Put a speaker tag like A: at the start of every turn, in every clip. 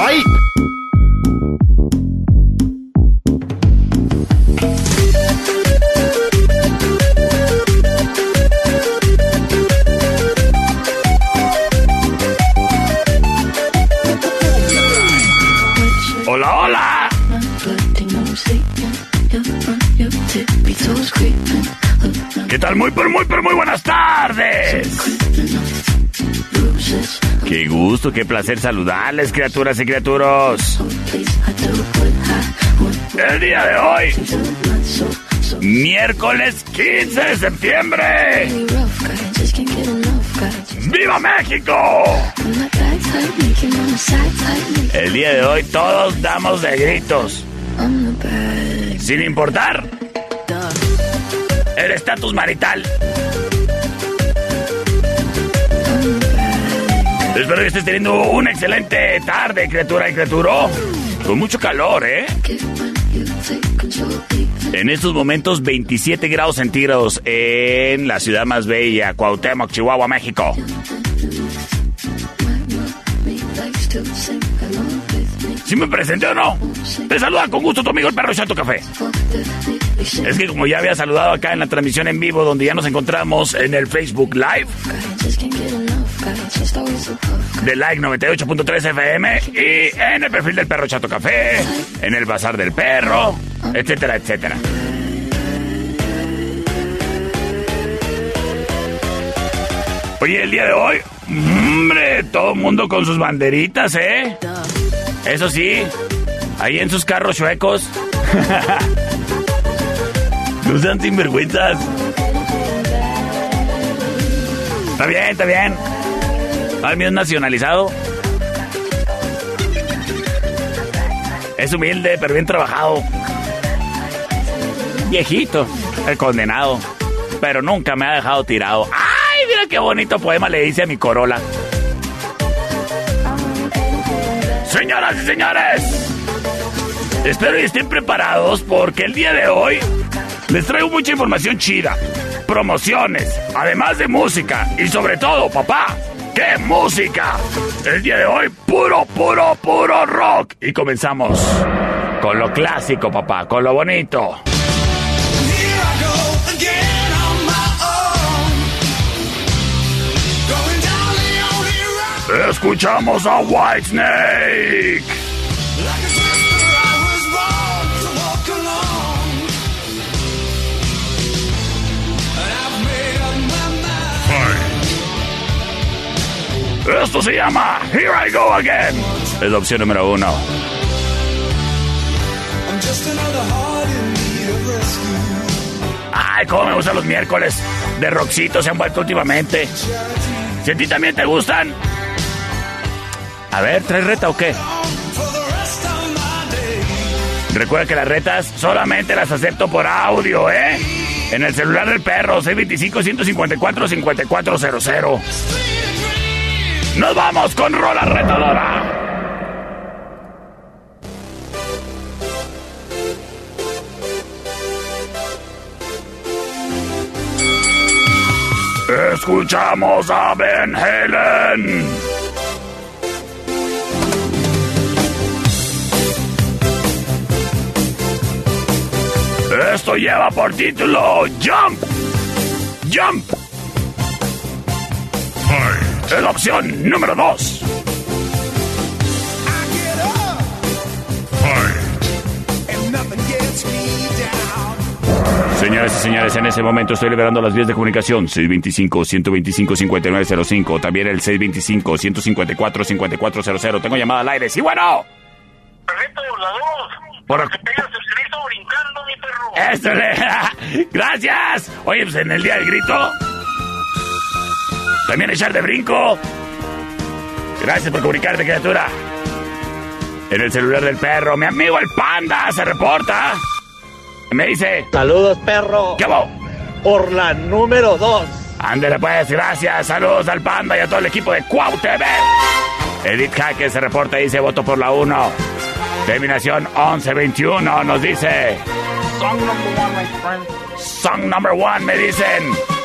A: Bye.
B: Hola, hola. ¿Qué tal? Muy, pero muy, pero muy buenas tardes. Qué gusto, qué placer saludarles, criaturas y criaturos. El día de hoy, miércoles 15 de septiembre. ¡Viva México! El día de hoy todos damos de gritos, sin importar el estatus marital. Espero que estés teniendo una excelente tarde, criatura y criaturo. Con mucho calor, ¿eh? En estos momentos 27 grados centígrados en la ciudad más bella, Cuauhtémoc, Chihuahua, México. ¿Sí me presenté o no? Te saluda con gusto tu amigo el perro Chato Café. Es que como ya había saludado acá en la transmisión en vivo donde ya nos encontramos en el Facebook Live de Like 98.3 FM y en el perfil del perro Chato Café, en el bazar del perro, etcétera, etcétera. Oye, el día de hoy, hombre, todo el mundo con sus banderitas, ¿eh? Eso sí, ahí en sus carros chuecos. no sean sinvergüenzas. Está bien, está bien. Mío es nacionalizado. Es humilde, pero bien trabajado. Viejito, el condenado. Pero nunca me ha dejado tirado. ¡Ay, mira qué bonito poema le hice a mi Corolla! Señoras y señores, espero y estén preparados porque el día de hoy les traigo mucha información chida, promociones, además de música y sobre todo, papá, ¡qué música! El día de hoy, puro, puro, puro rock. Y comenzamos con lo clásico, papá, con lo bonito. Escuchamos a Whitesnake. Esto se llama Here I Go Again. Es la opción número uno. Ay, cómo me gustan los miércoles. De rockcito se han vuelto últimamente. Si a ti también te gustan. A ver, ¿traes reta o qué? Recuerda que las retas solamente las acepto por audio, ¿eh? En el celular del perro, 625-154-5400. Nos vamos con Rola Retadora. Escuchamos a Ben Helen. Esto lleva por título Jump. Jump es la opción número 2.
C: Señoras y señores, en ese momento estoy liberando las vías de comunicación 625-125-5905, también el 625-154-5400. Tengo llamada al aire, sí, bueno.
D: Perrito volador.
C: Por...
D: Que pegas el grito brincando, mi perro.
C: Eso le... Gracias. Oye, pues en el día del grito también echar de brinco. Gracias por comunicarte, criatura. En el celular del perro, mi amigo el panda se reporta. Me dice,
E: Saludos, perro.
C: ¿qué hago?
E: Por la número 2.
C: Ándale pues, gracias. Saludos al panda y a todo el equipo de Cuau TV. Edith Jaque se reporta y dice, voto por la 1. Terminación 1121 nos dice...
E: Song number one, my friend.
C: Song number one, me dicen.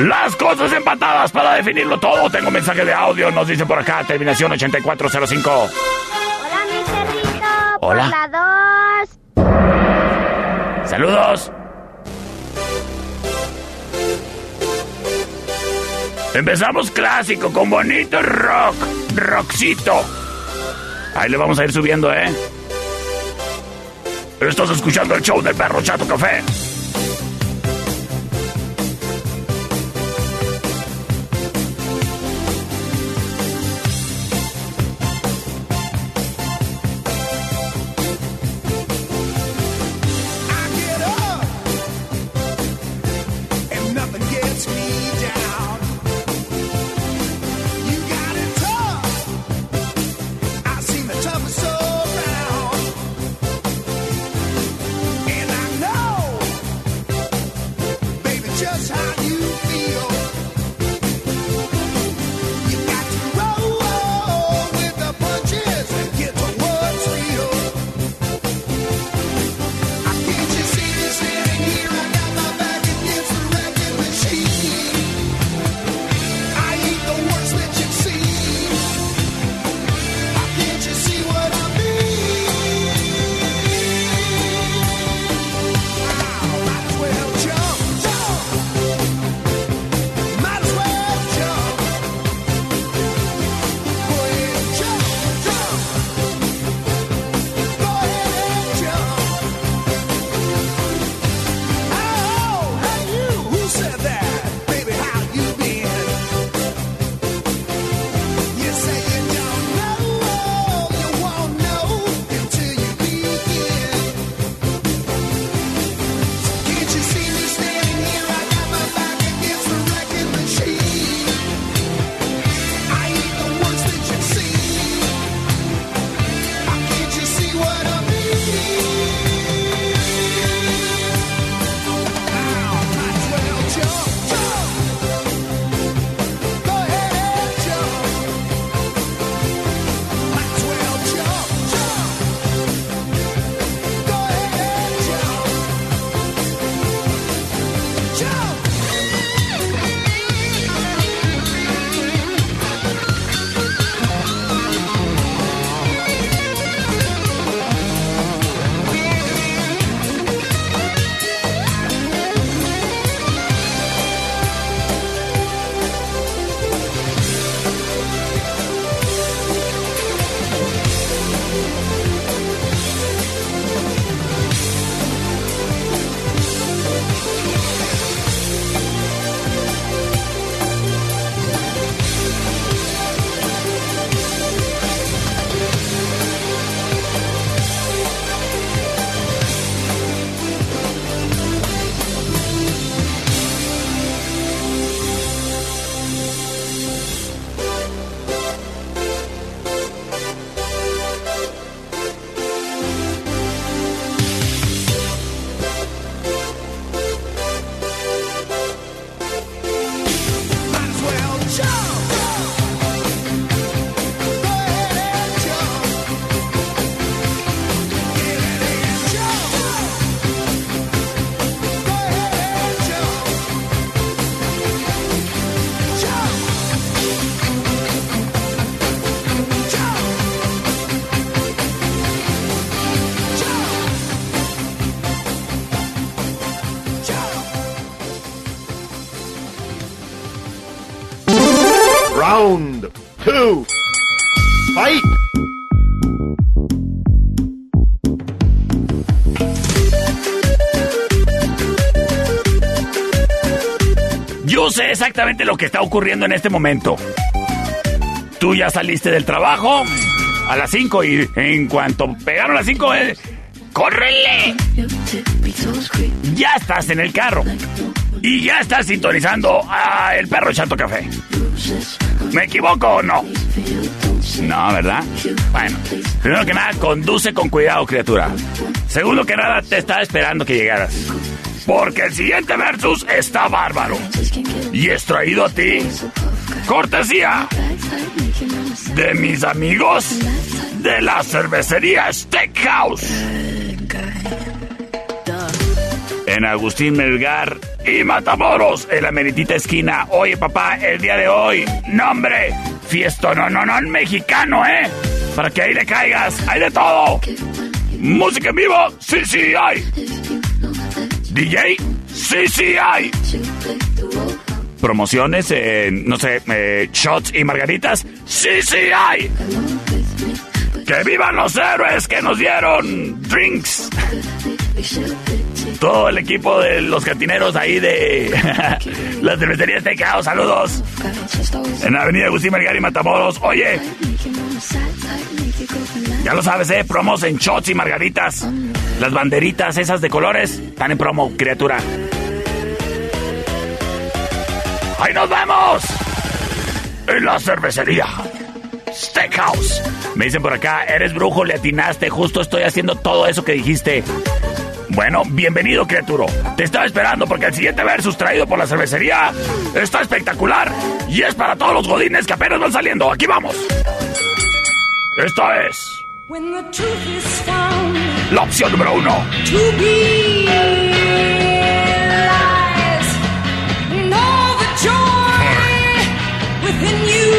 C: Las cosas empatadas para definirlo todo. Tengo mensaje de audio, nos dice por acá, terminación 8405.
F: Hola, mi perrito.
C: Hola.
F: Por la dos.
C: Saludos. Empezamos clásico con bonito rock, rockcito. Ahí le vamos a ir subiendo, ¿eh? Estás escuchando el show del perro Chato Café.
B: Exactamente lo que está ocurriendo en este momento. Tú ya saliste del trabajo a las 5 y en cuanto pegaron las 5, eh, ¡córrele! Ya estás en el carro. Y ya estás sintonizando a El Perro Chato Café. ¿Me equivoco o no? No, ¿verdad? Bueno, primero que nada, conduce con cuidado, criatura. Segundo que nada, te estaba esperando que llegaras. Porque el siguiente versus está bárbaro. Y es traído a ti. Cortesía de mis amigos de la cervecería Steakhouse. En Agustín Melgar y Matamoros, en la meritita esquina. Oye, papá, el día de hoy, nombre, fiesto, no, no, no, mexicano, ¿eh? Para que ahí le caigas, hay de todo. Música en vivo, sí, sí, hay. DJ, hay. Promociones, eh, no sé, eh, shots y margaritas, hay. ¡Que vivan los héroes que nos dieron drinks! Todo el equipo de los cantineros ahí de la cervecería Steakhouse, saludos. En la avenida Agustín y Matamoros. Oye, ya lo sabes, ¿eh? Promos en shots y margaritas. Las banderitas esas de colores están en promo, criatura. ¡Ahí nos vemos! En la cervecería. Steakhouse. Me dicen por acá, eres brujo, le atinaste, justo estoy haciendo todo eso que dijiste. Bueno, bienvenido, criatura. Te estaba esperando porque el siguiente versus traído por la cervecería está espectacular y es para todos los godines que apenas van saliendo. Aquí vamos. Esta es
G: When the truth is found
B: la opción número uno.
G: to be lies, and all the joy within you.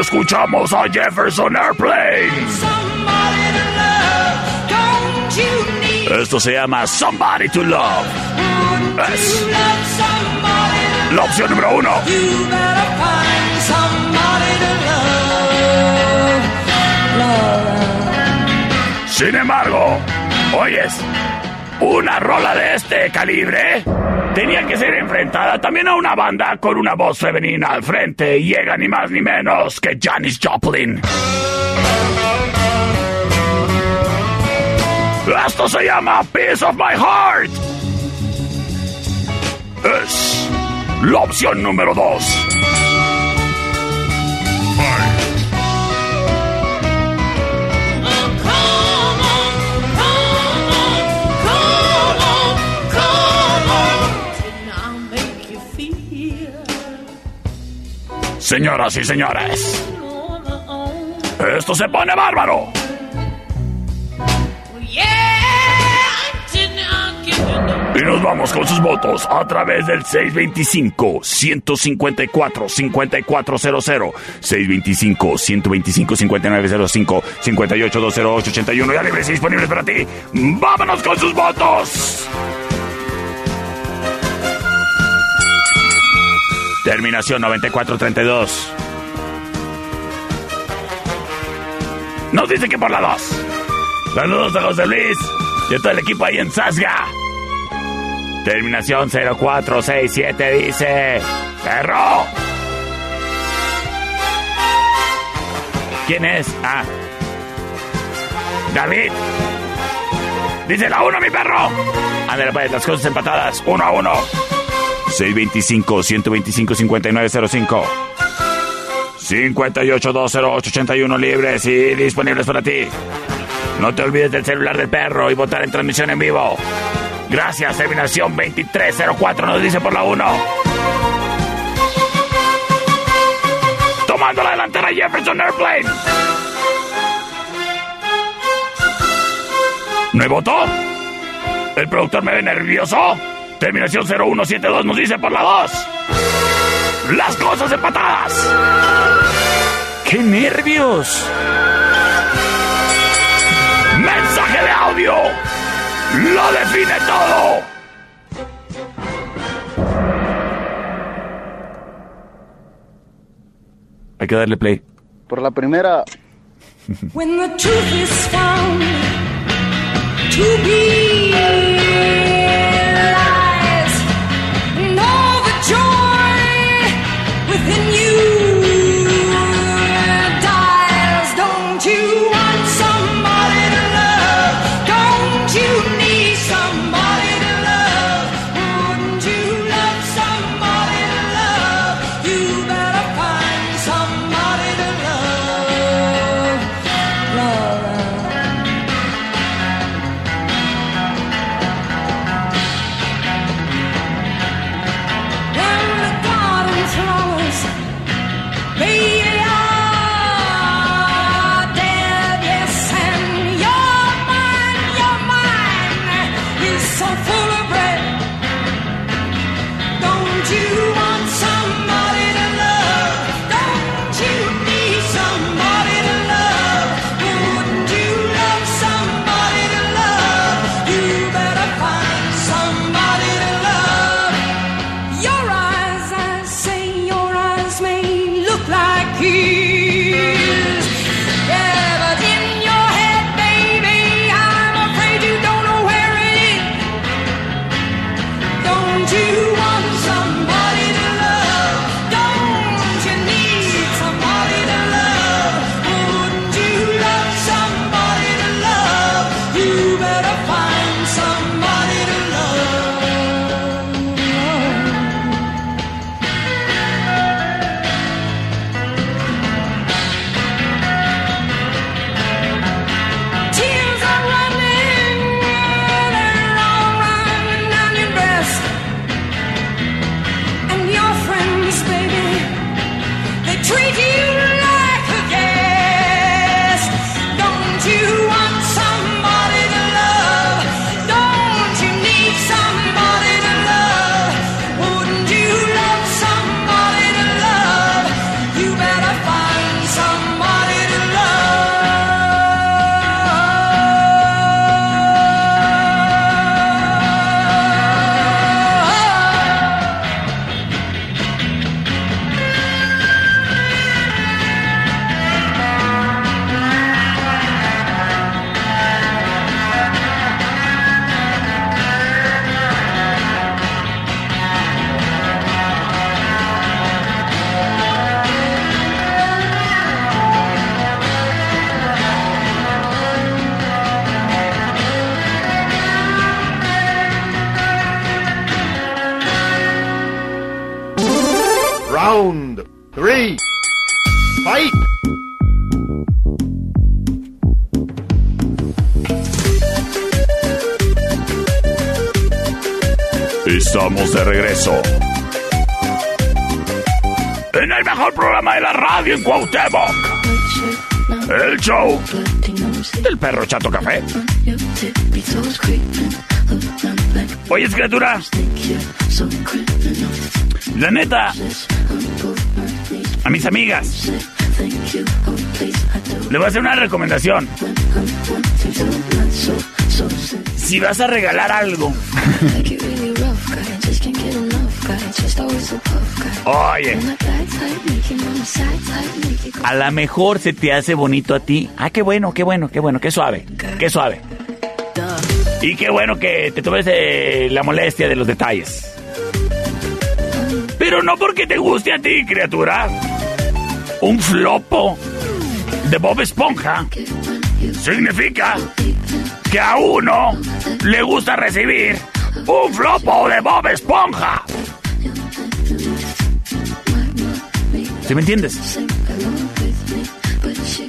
B: Escuchamos a Jefferson Airplane.
G: Somebody to love, don't you need?
B: Esto se llama Somebody to Love. Es la opción número uno. Sin embargo, oyes, una rola de este calibre tenía que ser enfrentada también a una banda con una voz femenina al frente y llega ni más ni menos que Janis Joplin. Esto se llama Piece of My Heart. Es la opción número dos. Señoras y señores, esto se pone bárbaro. Y nos vamos con sus votos a través del 625-154-5400, 625-125-5905, 58-208-81, ya libres y disponibles para ti. ¡Vámonos con sus votos! Terminación 9432. Nos dice que por la 2. Saludos a José Luis y a todo el equipo ahí en Sasga. Terminación 0467 dice... ¡Perro! ¿Quién es? Ah. David. Dice la 1, mi perro. Ándale, pues, las cosas empatadas. 1 a 1. 625-125-5905. 58-208-81 libres y disponibles para ti. No te olvides del celular del perro y votar en transmisión en vivo. Gracias, terminación 2304 nos dice por la 1. Tomando la delantera Jefferson Airplane. ¿No voto? ¿El productor me ve nervioso? Terminación 0172 nos dice por la 2. Las cosas empatadas. ¡Qué nervios! Mensaje de audio. Lo define todo. Hay que darle play.
H: Por la primera,
G: When the truth is found to be
B: Estamos de regreso. En el mejor programa de la radio en Cuauhtémoc. El show del perro Chato Café. Oye, criatura. La neta, a mis amigas, le voy a hacer una recomendación. Si vas a regalar algo, oye, a lo mejor se te hace bonito a ti. Ah, qué bueno, qué bueno, qué bueno, qué suave, qué suave. Y qué bueno que te tomes eh, la molestia de los detalles. Pero no porque te guste a ti, criatura. Un flopo de Bob Esponja significa que a uno le gusta recibir un flopo de Bob Esponja. ¿Sí me entiendes?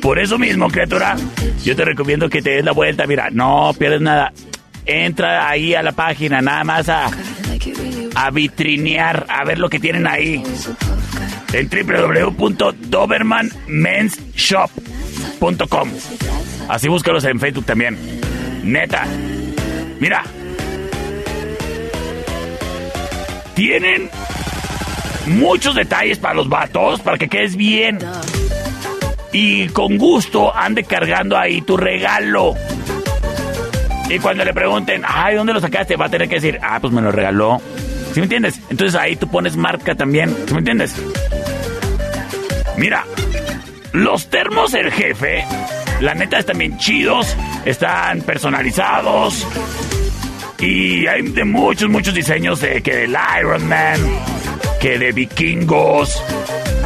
B: Por eso mismo, criatura, yo te recomiendo que te des la vuelta. Mira, no pierdes nada. Entra ahí a la página, nada más a, a vitrinear, a ver lo que tienen ahí. En www.dobermanmenshop.com. Así búscalos en Facebook también. Neta. Mira. Tienen muchos detalles para los vatos, para que quedes bien. Y con gusto ande cargando ahí tu regalo. Y cuando le pregunten, ay, ¿dónde lo sacaste? Va a tener que decir, ah, pues me lo regaló. ¿Sí me entiendes? Entonces ahí tú pones marca también. ¿Sí me entiendes? Mira, los termos del jefe, la neta están bien chidos, están personalizados. Y hay de muchos, muchos diseños de que del Iron Man, que de vikingos,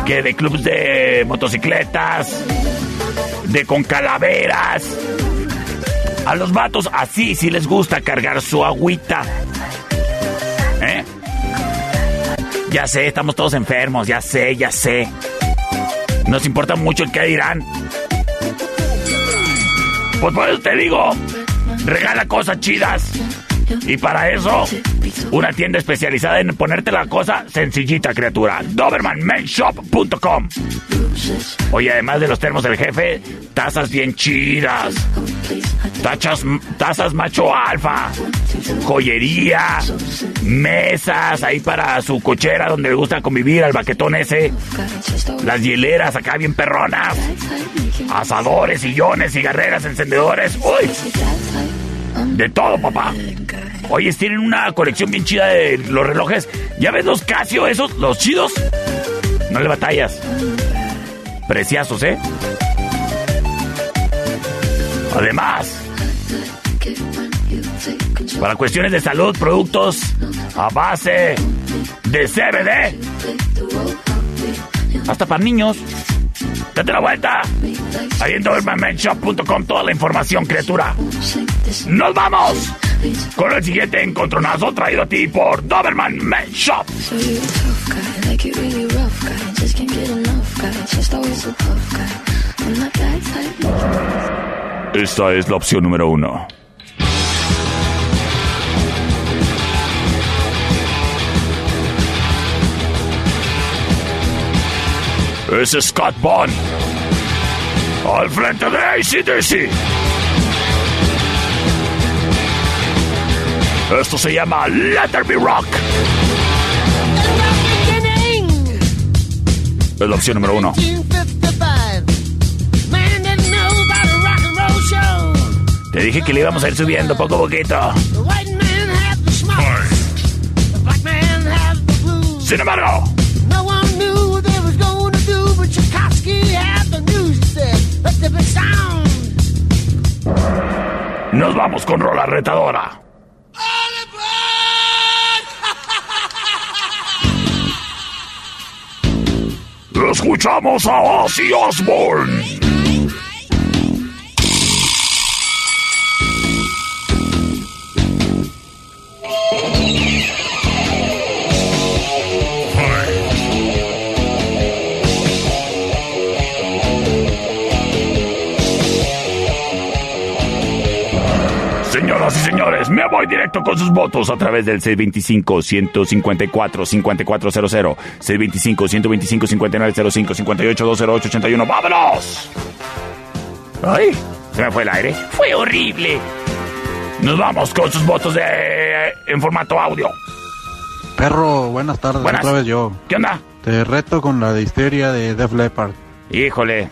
B: que de clubs de motocicletas, de con calaveras. A los vatos así sí les gusta cargar su agüita. ¿Eh? Ya sé, estamos todos enfermos, ya sé, ya sé. Nos importa mucho el que dirán. Pues por eso te digo, regala cosas chidas. Y para eso, una tienda especializada en ponerte la cosa sencillita, criatura. DobermanMenShop.com. Oye, además de los termos del jefe, tazas bien chidas. Tachas, tazas macho alfa. Joyería. Mesas ahí para su cochera donde le gusta convivir al baquetón ese. Las hieleras acá bien perronas. Asadores, sillones, cigarreras, encendedores. ¡Uy! De todo, papá. Oye, tienen una colección bien chida de los relojes. ¿Ya ves los Casio esos, los chidos? No le batallas. Preciazos, ¿eh? Además, para cuestiones de salud, productos a base de CBD. Hasta para niños. Date la vuelta. Ahí en DobermanMenShop.com toda la información, criatura. ¡Nos vamos! Con el siguiente encontronazo traído a ti por Doberman Men Shop.
H: So you're a tough guy, like
B: Es Scott Bond. Al frente de ACDC. Esto se llama Let There Be Rock. Es la opción número uno.
G: 1955. Man didn't know about a rock and roll show.
B: Te dije que le íbamos a ir subiendo poco a poquito.
G: The white
B: nos vamos con rola retadora. Escuchamos a Ozzy Osbourne. Señores, me voy directo con sus votos a través del 625-154-5400, 625-125-5905, 58-208-81. ¡Vámonos! ¡Ay! ¿Se me fue el aire? ¡Fue horrible! Nos vamos con sus votos de, en formato audio.
I: Perro, buenas tardes,
B: Buenas.
I: otra vez yo.
B: ¿Qué onda?
I: Te reto con la de histeria de Def Leppard.
B: Híjole.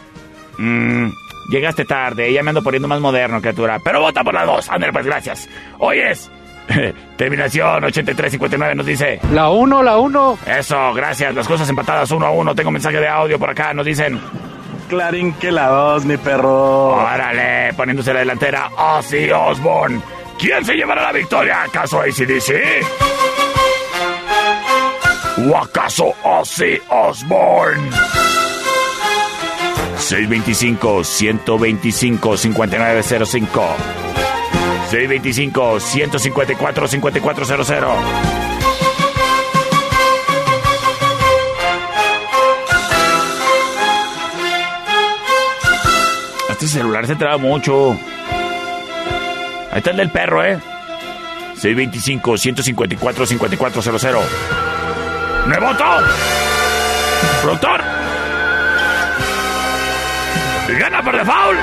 B: Mm, llegaste tarde, ya me ando poniendo más moderno, criatura. Pero vota por la dos. Ándale, pues gracias. Hoy es. Terminación 8359 nos dice.
J: La 1, la 1.
B: Eso, gracias. Las cosas empatadas uno a uno. Tengo mensaje de audio por acá. Nos dicen.
J: Clarín que la 2, mi perro.
B: Órale, poniéndose la delantera. Ozzy Osbourne. ¿Quién se llevará la victoria? ¿Acaso ACDC? ¿O acaso Ozzy Osbourne? 625-125-5905. 625-154-5400. Este celular se traba mucho. Ahí está el del perro, ¿eh? 625-154-5400. ¡Me voto! ¡Productor! ¡Gana por default!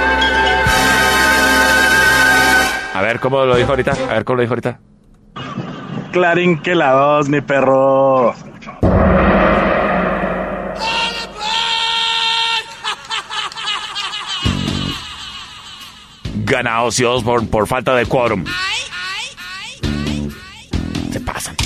B: A ver cómo lo dijo ahorita. A ver cómo lo dijo ahorita.
J: Clarín que la 2, mi perro.
B: Gana Ozzy Osbourne por falta de quórum. Se pasan.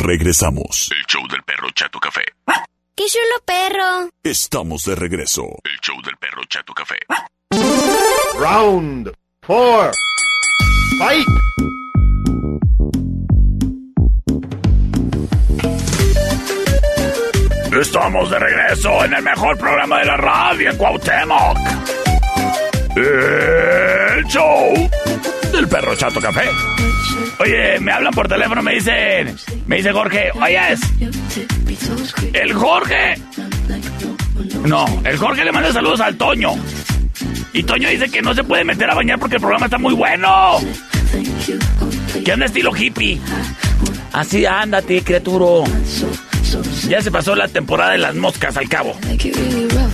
K: Regresamos.
B: El show del perro Chato Café.
L: ¡Qué chulo perro!
K: Estamos de regreso.
B: El show del perro Chato Café.
A: Round four. Fight!
B: Estamos de regreso en el mejor programa de la radio en Cuauhtémoc. El show del perro Chato Café. Oye, me hablan por teléfono, me dicen, me dice Jorge, oyes, el Jorge. No, el Jorge le manda saludos al Toño. Y Toño dice que no se puede meter a bañar porque el programa está muy bueno. Que anda estilo hippie. Así ándate, criaturo. Ya se pasó la temporada de las moscas al cabo.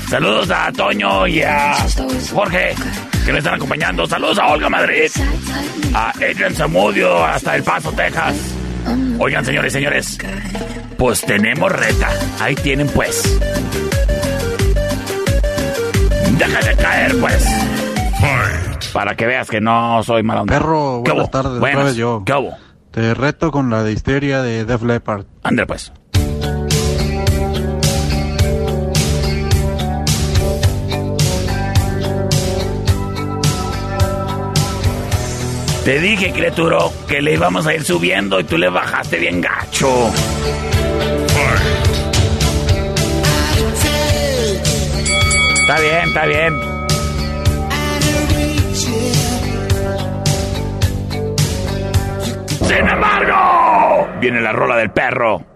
B: Saludos a Toño y a Jorge, que me están acompañando. Saludos a Olga Madrid, a Adrian Zamudio, hasta El Paso, Texas. Oigan, señores y señores, pues tenemos reta. Ahí tienen, pues. Déjate caer, pues. Para que veas que no soy mala onda.
I: Perro,
B: ¿Qué
I: buenas tardes,
B: Buenas.
I: yo.
B: ¿Qué hubo?
I: Te reto con la de histeria de Def Leppard.
B: Ande, pues. Te dije, criaturo, que le íbamos a ir subiendo y tú le bajaste bien gacho. Está bien, está bien. Sin embargo, viene la rola del perro.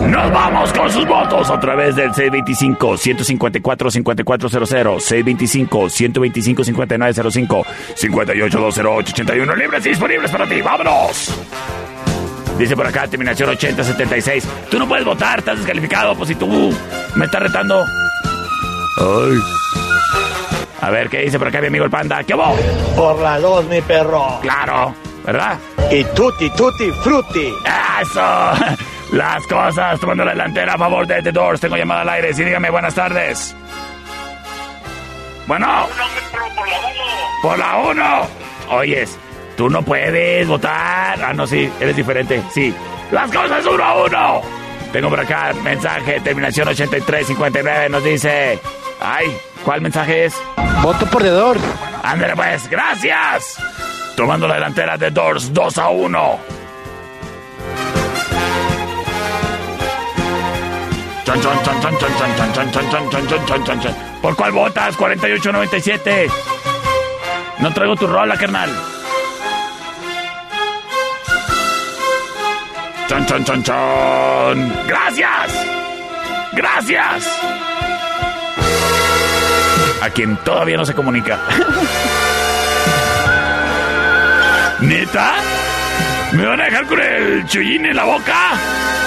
B: Nos vamos con sus votos a través del 625-154-5400, 625-125-5905, 58-208-81, libres y disponibles para ti. ¡Vámonos! Dice por acá, terminación 8076. Tú no puedes votar, estás descalificado, pues si tú me estás retando. Ay. A ver, ¿qué dice por acá mi amigo el panda? ¿Qué hubo?
E: Por la dos, mi perro.
B: Claro, ¿verdad?
E: Y tutti, tutti, frutti.
B: ¡Eso! Las cosas tomando la delantera a favor de The Doors. Tengo llamada al aire. Sí, dígame, buenas tardes. Bueno, por la 1. Oyes, tú no puedes votar. Ah, no, sí, eres diferente. Sí. Las cosas uno a uno. Tengo por acá mensaje, terminación 8359. Nos dice. Ay, ¿cuál mensaje es?
E: Voto por The Doors.
B: Ándale, pues, gracias tomando la delantera de Doors 2 a 1. ¿Por cuál votas? 4897. No traigo tu rola, carnal. Chon, chon, chon, chon. Gracias. Gracias. A quien todavía no se comunica. ¿Neta? ¿Me van a dejar con el chullín en la boca?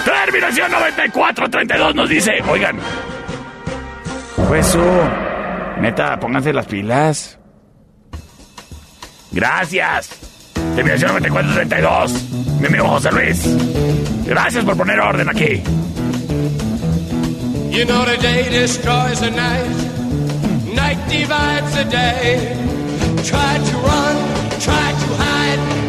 B: Terminación 9432 nos dice, oigan. Pues. Neta, pónganse las pilas. Gracias. Terminación 9432. Mi amigo José Luis. Gracias por poner orden aquí.
G: You know the day destroys the night. Night divides the day. Try to run, try to hide.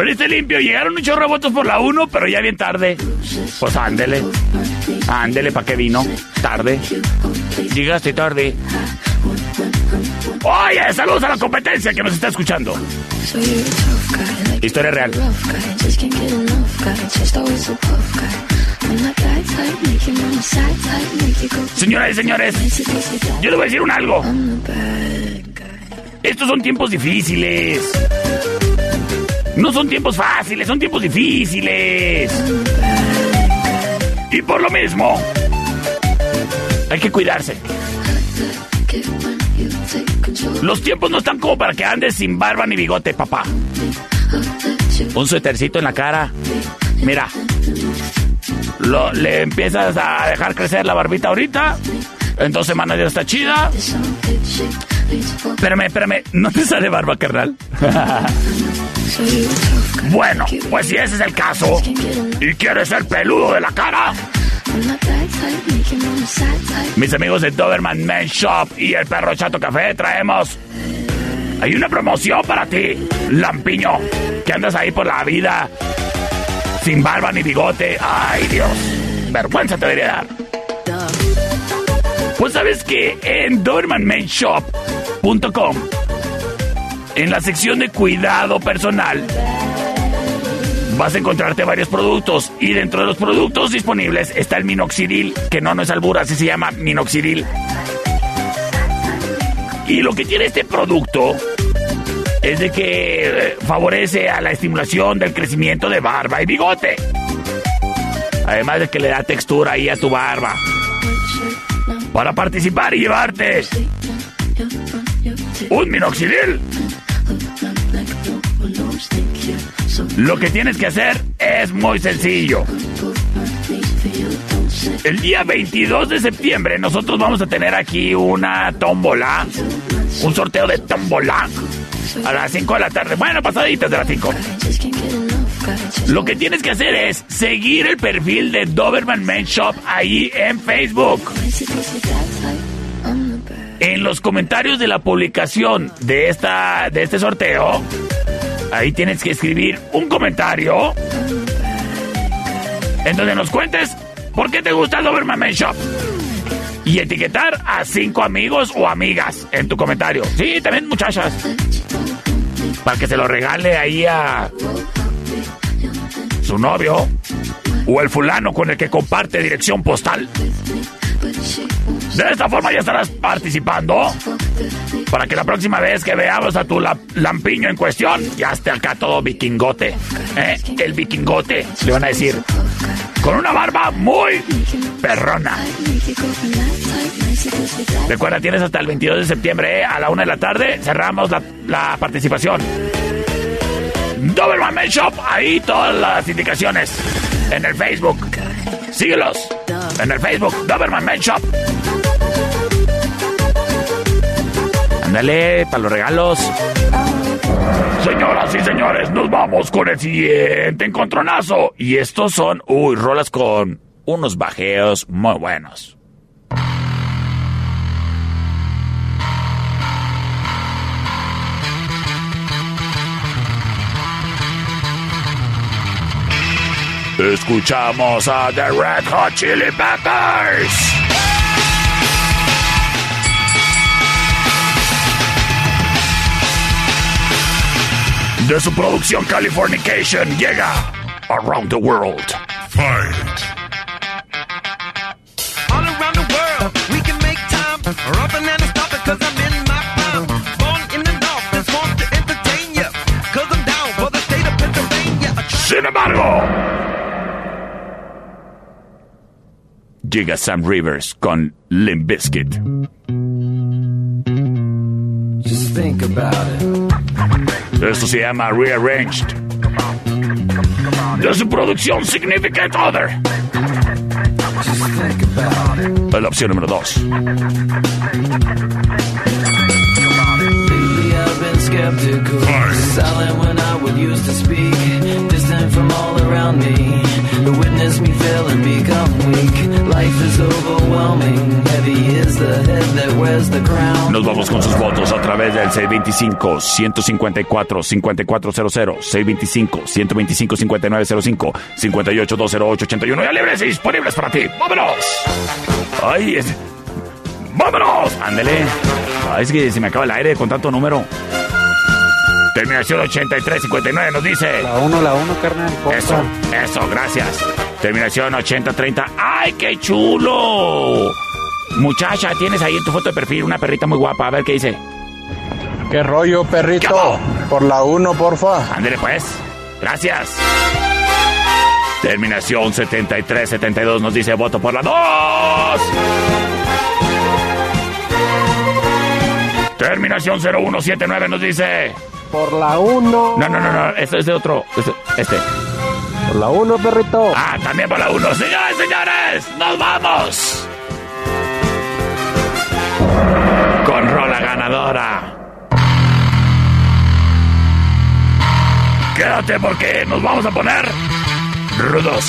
B: Pero limpio, llegaron muchos votos por la 1, pero ya bien tarde. Pues ándele. Ándele, ¿para qué vino? Tarde. Llegaste tarde. Oye, saludos a la competencia que nos está escuchando. Historia real. Señoras y señores, yo le voy a decir un algo. Estos son tiempos difíciles. No son tiempos fáciles, son tiempos difíciles. Y por lo mismo, hay que cuidarse. Los tiempos no están como para que andes sin barba ni bigote, papá. Un suétercito en la cara. Mira. Lo, le empiezas a dejar crecer la barbita ahorita. En dos semanas ya está chida. Espérame, espérame. ¿No te sale barba, carnal? bueno, pues si ese es el caso y quieres ser peludo de la cara, mis amigos de Doberman Men Shop y el Perro Chato Café traemos. Hay una promoción para ti, Lampiño, que andas ahí por la vida sin barba ni bigote. Ay, Dios, vergüenza te debería dar. Pues sabes que en DobermanMenShop.com, en la sección de cuidado personal, vas a encontrarte varios productos y dentro de los productos disponibles está el minoxidil, que no, no es albura, así se llama minoxidil. Y lo que tiene este producto es de que eh, favorece a la estimulación del crecimiento de barba y bigote. Además de que le da textura ahí a tu barba. Para participar y llevarte un minoxidil. Lo que tienes que hacer es muy sencillo. El día 22 de septiembre nosotros vamos a tener aquí una tómbola, un sorteo de tómbola a las 5 de la tarde. Bueno, pasaditas de las 5. Lo que tienes que hacer es seguir el perfil de Doberman Men Shop ahí en Facebook. En los comentarios de la publicación de, esta, de este sorteo, ahí tienes que escribir un comentario en donde nos cuentes por qué te gusta el Doberman Shop. Y etiquetar a cinco amigos o amigas en tu comentario. Sí, también muchachas. Para que se lo regale ahí a su novio o el fulano con el que comparte dirección postal. De esta forma ya estarás participando para que la próxima vez que veamos a tu la- lampiño en cuestión ya esté acá todo vikingote. ¿eh? El vikingote, le van a decir. Con una barba muy perrona. Recuerda, tienes hasta el 22 de septiembre ¿eh? a la una de la tarde. Cerramos la, la participación. Doberman Shop, ahí todas las indicaciones. En el Facebook. Síguelos. En el Facebook, Doberman Men Shop. Ándale, para los regalos. Señoras y señores, nos vamos con el siguiente encontronazo. Y estos son, uy, rolas con unos bajeos muy buenos. Escuchamos a The Red Hot Chili Peppers. De su producción Californication llega Around the World. Fight.
G: All around the world, we can make time. Up and then cause I'm in my prime. Born in the north, just want to entertain ya. Cause I'm down for the state of Pennsylvania.
B: Sin embargo, llega Sam Rivers con Limp Bizkit.
M: Just think about it.
B: Esto se llama Rearranged. De su producción Significant Other.
M: Just think about it.
B: Es la opción número 2.
M: I've been skeptical. Silent when I would used to speak. Distant from all around me.
B: Nos vamos con sus votos a través del 625-154-5400, 625-125-5905, 58-208-81. Ya libres y disponibles para ti. ¡Vámonos! ¡Ay! ¡Vámonos! Ándele. Ay, es que se me acaba el aire con tanto número. Terminación 83-59 nos dice.
I: La 1, la 1, carnal. porfa.
B: Eso, eso, gracias. Terminación 80-30. ¡Ay, qué chulo! Muchacha, tienes ahí en tu foto de perfil una perrita muy guapa. A ver qué dice.
J: ¿Qué rollo, perrito? Por la 1, porfa.
B: Ándele pues. Gracias. Terminación 73-72 nos dice voto por la 2. Terminación 0179 nos dice.
E: Por la 1.
B: No, no, no, no. Este es de otro. Este. este.
E: Por la 1, perrito.
B: Ah, también por la 1. Señores, señores, nos vamos. Con rola ganadora. Quédate porque nos vamos a poner rudos.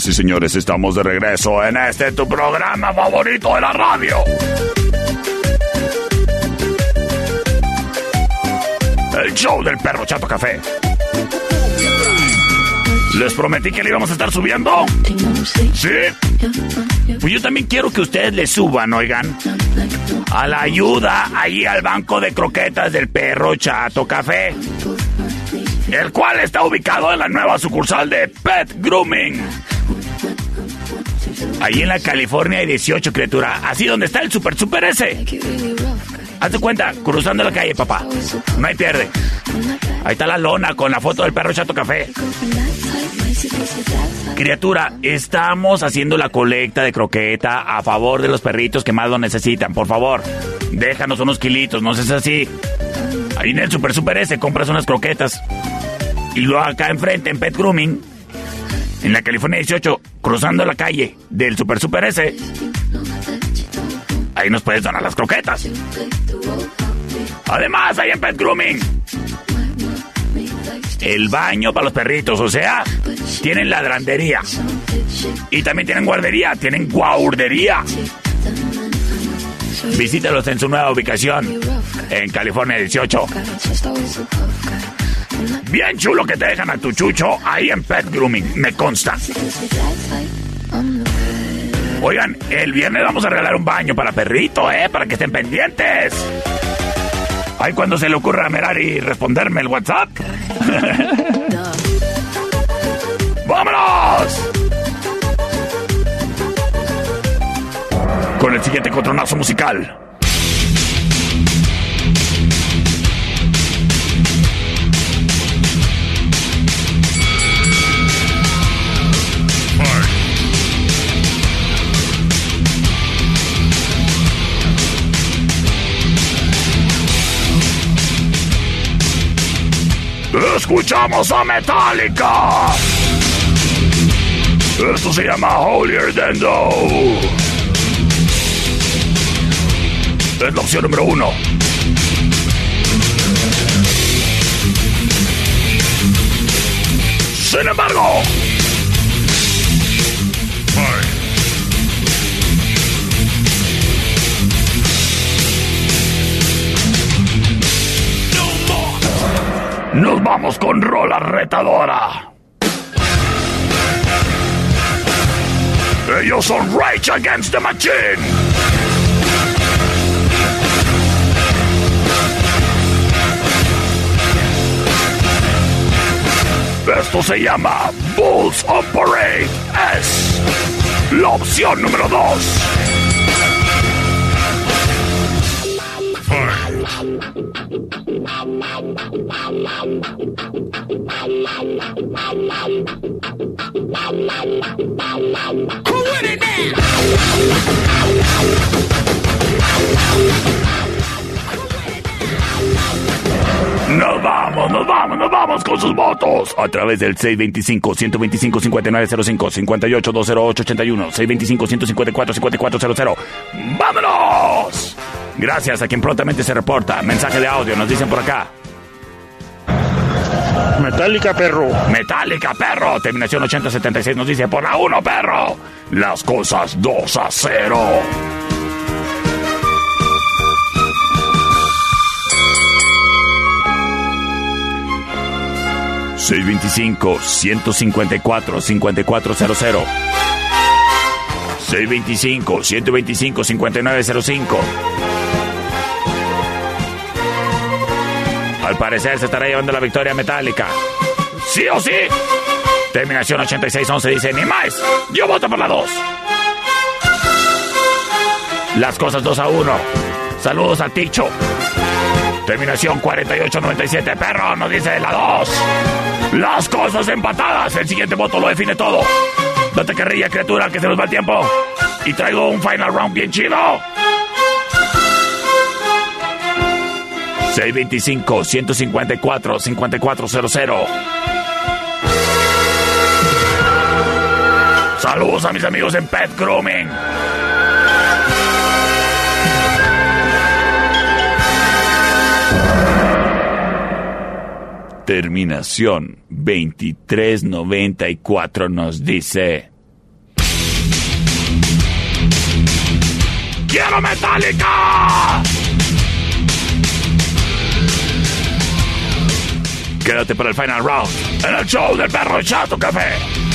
B: Señoras y señores, estamos de regreso en este tu programa favorito de la radio. El show del perro Chato Café. Les prometí que le íbamos a estar subiendo. ¿Sí? Pues yo también quiero que ustedes le suban, oigan. A la ayuda ahí al banco de croquetas del perro Chato Café. El cual está ubicado en la nueva sucursal de Pet Grooming. Ahí en la California hay 18, criatura. Así donde está el Super Super ese. Hazte cuenta, cruzando la calle, papá. No hay pierde. Ahí está la lona con la foto del perro Chato Café. Criatura, estamos haciendo la colecta de croqueta a favor de los perritos que más lo necesitan. Por favor, déjanos unos kilitos, no seas así. Ahí en el Super Super S compras unas croquetas. Y luego acá enfrente, en Pet Grooming, en la California 18, cruzando la calle del Super Super S, ahí nos puedes donar las croquetas. Además, ahí en Pet Grooming, el baño para los perritos, o sea, tienen ladrandería. Y también tienen guardería, tienen guaurdería. Visítalos en su nueva ubicación, en California 18. Bien chulo que te dejan a tu chucho ahí en Pet Grooming, me consta. Oigan, el viernes vamos a regalar un baño para perrito, ¿eh? Para que estén pendientes. Ay, cuando se le ocurra a Merari responderme el WhatsApp. ¡Vámonos! Con el siguiente contronazo musical. Escuchamos a Metallica. Esto se llama Holier Than Thou. Es la opción número uno. Sin embargo, nos vamos con Rola Retadora. Ellos son Rage Against the Machine. Esto se llama Bulls on Parade. Es la opción número 2. Nos vamos, nos vamos, nos vamos con sus votos. A través del 625-125-5905, 58-208-81, 625-154-5400. ¡Vámonos! Gracias a quien prontamente se reporta. Mensaje de audio, nos dicen por acá.
J: Metálica, perro.
B: Metálica, perro. Terminación 8076 nos dice por la 1, perro. Las cosas 2 a 0. ...625-154-5400... ...625-125-5905... parecer se estará llevando la victoria metálica. ¿Sí o sí? Terminación 8611 dice, ni más. Yo voto por la 2. Las cosas 2 a 1. Saludos al Ticho. Terminación 4897. Perro, nos dice la 2. Las cosas empatadas. El siguiente voto lo define todo. No te querría, criatura, que se nos va el tiempo. Y traigo un final round bien chido. 625-154-5400. Saludos a mis amigos en Pet Grooming. terminación 2394 nos dice... ¡Quiero Metallica! Quédate para el final round en el show del perro Chato Café.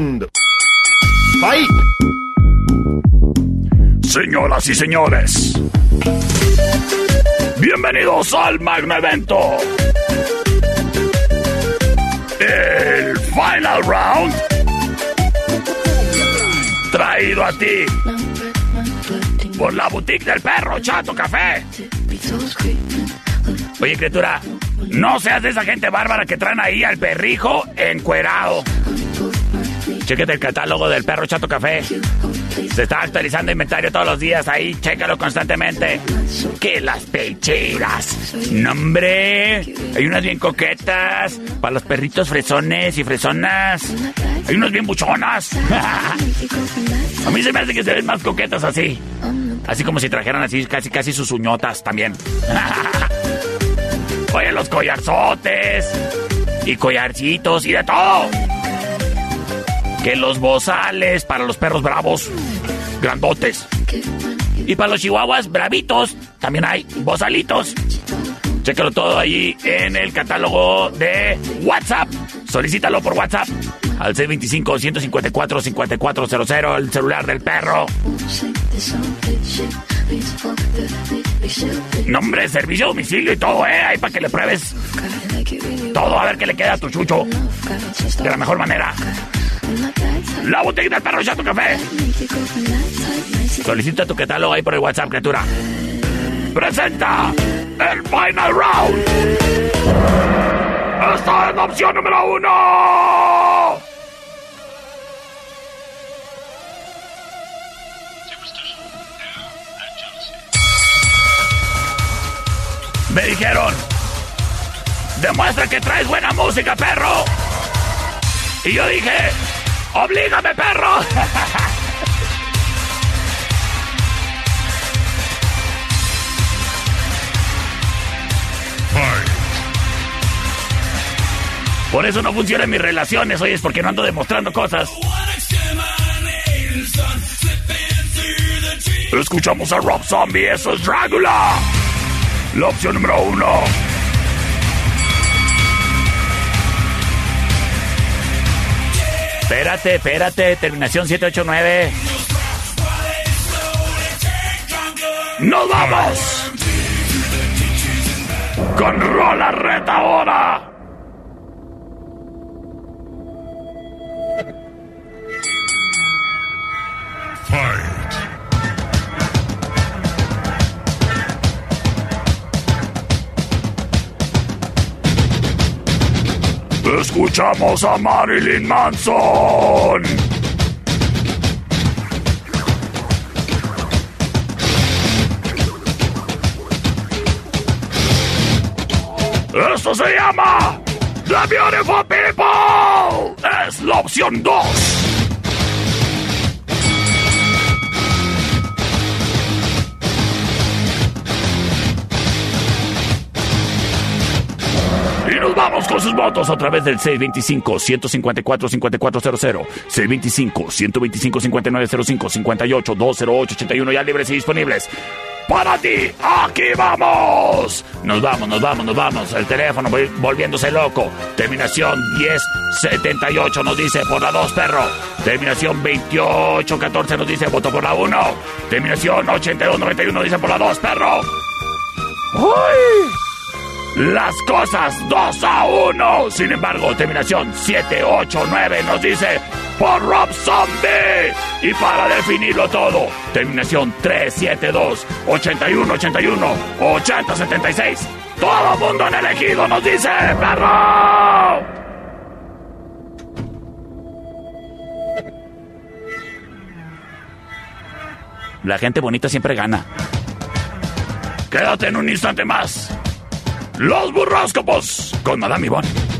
A: Round.
B: Señoras y señores, bienvenidos al Magno Evento. El Final Round. Traído a ti por la boutique del perro Chato Café. Oye, criatura, no seas de esa gente bárbara que traen ahí al perrijo encuerado. Chéquete el catálogo del perro Chato Café. Se está actualizando inventario todos los días ahí, chécalo constantemente. Que las pecheras. Nombre, hay unas bien coquetas para los perritos fresones y fresonas. Hay unas bien buchonas. A mí se me hace que se ven más coquetas así. Así como si trajeran así casi casi sus uñotas también. Oye, los collarzotes y collarcitos y de todo. Que los bozales para los perros bravos, grandotes. Y para los chihuahuas bravitos, también hay bozalitos. Chécalo todo ahí en el catálogo de WhatsApp. Solicítalo por WhatsApp al 625-154-5400, el celular del perro. Nombre, servicio, domicilio y todo, ¿eh? Ahí para que le pruebes todo, a ver qué le queda a tu chucho. De la mejor manera. La botella del perro ya tu café. Solicita tu catálogo ahí por el WhatsApp, criatura. Presenta el Final Round. Esta es la opción número uno. Me dijeron, demuestra que traes buena música, perro. Y yo dije, oblígame, perro. Por eso no funcionan mis relaciones, oye, es porque no ando demostrando cosas. Escuchamos a Rob Zombie, eso es Dragula. La opción número uno. Espérate, espérate, terminación 789. ¡Nos vamos! Con Rola Reta ahora. Escuchamos a Marilyn Manson. Esto se llama The Beautiful People. Es la opción 2. Vamos con sus votos a través del 625-154-5400, 625-125-5905, 58-208-81 ya libres y disponibles. Para ti, aquí vamos. Nos vamos, nos vamos, nos vamos. El teléfono vol- volviéndose loco. Terminación 1078 nos dice por la 2, perro. Terminación 2814 nos dice voto por la 1. Terminación 8291 dice por la 2, perro. ¡Uy! Las cosas 2 a 1. Sin embargo, terminación 789 nos dice por Rob Zombie. Y para definirlo todo, terminación 372, 81, 81, 80, 76. Todo mundo han elegido, nos dice perro. La gente bonita siempre gana. Quédate en un instante más. Los burroscopos con Madame Ivonne.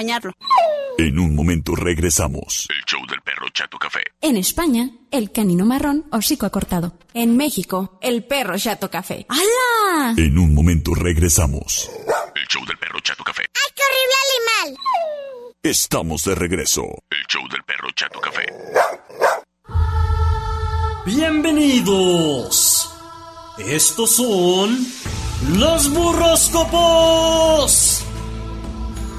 N: Bañarlo.
K: En un momento regresamos.
B: El show del perro Chato Café.
O: En España, el canino marrón hocico acortado. En México, el perro chato café. ¡Hala!
K: En un momento regresamos.
B: El show del perro Chato Café.
L: ¡Ay, qué horrible animal!
K: Estamos de regreso.
B: El show del perro Chato Café.
P: Bienvenidos. Estos son los burroscopos.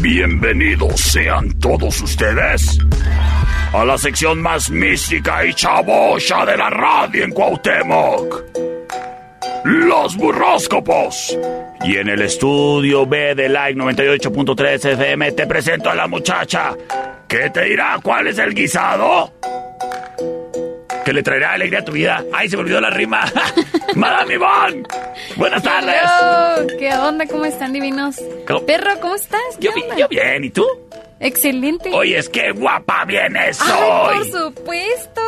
B: bienvenidos sean todos ustedes a la sección más mística y chabocha de la radio en Cuauhtémoc. Los burróscopos. Y en el estudio B de Like 98.3 FM te presento a la muchacha que te dirá cuál es el guisado que le traerá alegría a tu vida. ¡Ay, se me olvidó la rima! ¡Madame Ivonne! ¡Buenas tardes!
Q: Hello. ¿Qué onda? ¿Cómo están, divinos?
B: ¿Cómo?
Q: Perro, ¿cómo estás? ¿Qué
B: Yo, bi-
Q: onda?
B: yo bien, ¿y tú?
Q: Excelente.
B: Oye, es que guapa vienes
Q: ¡Ay,
B: hoy.
Q: por supuesto!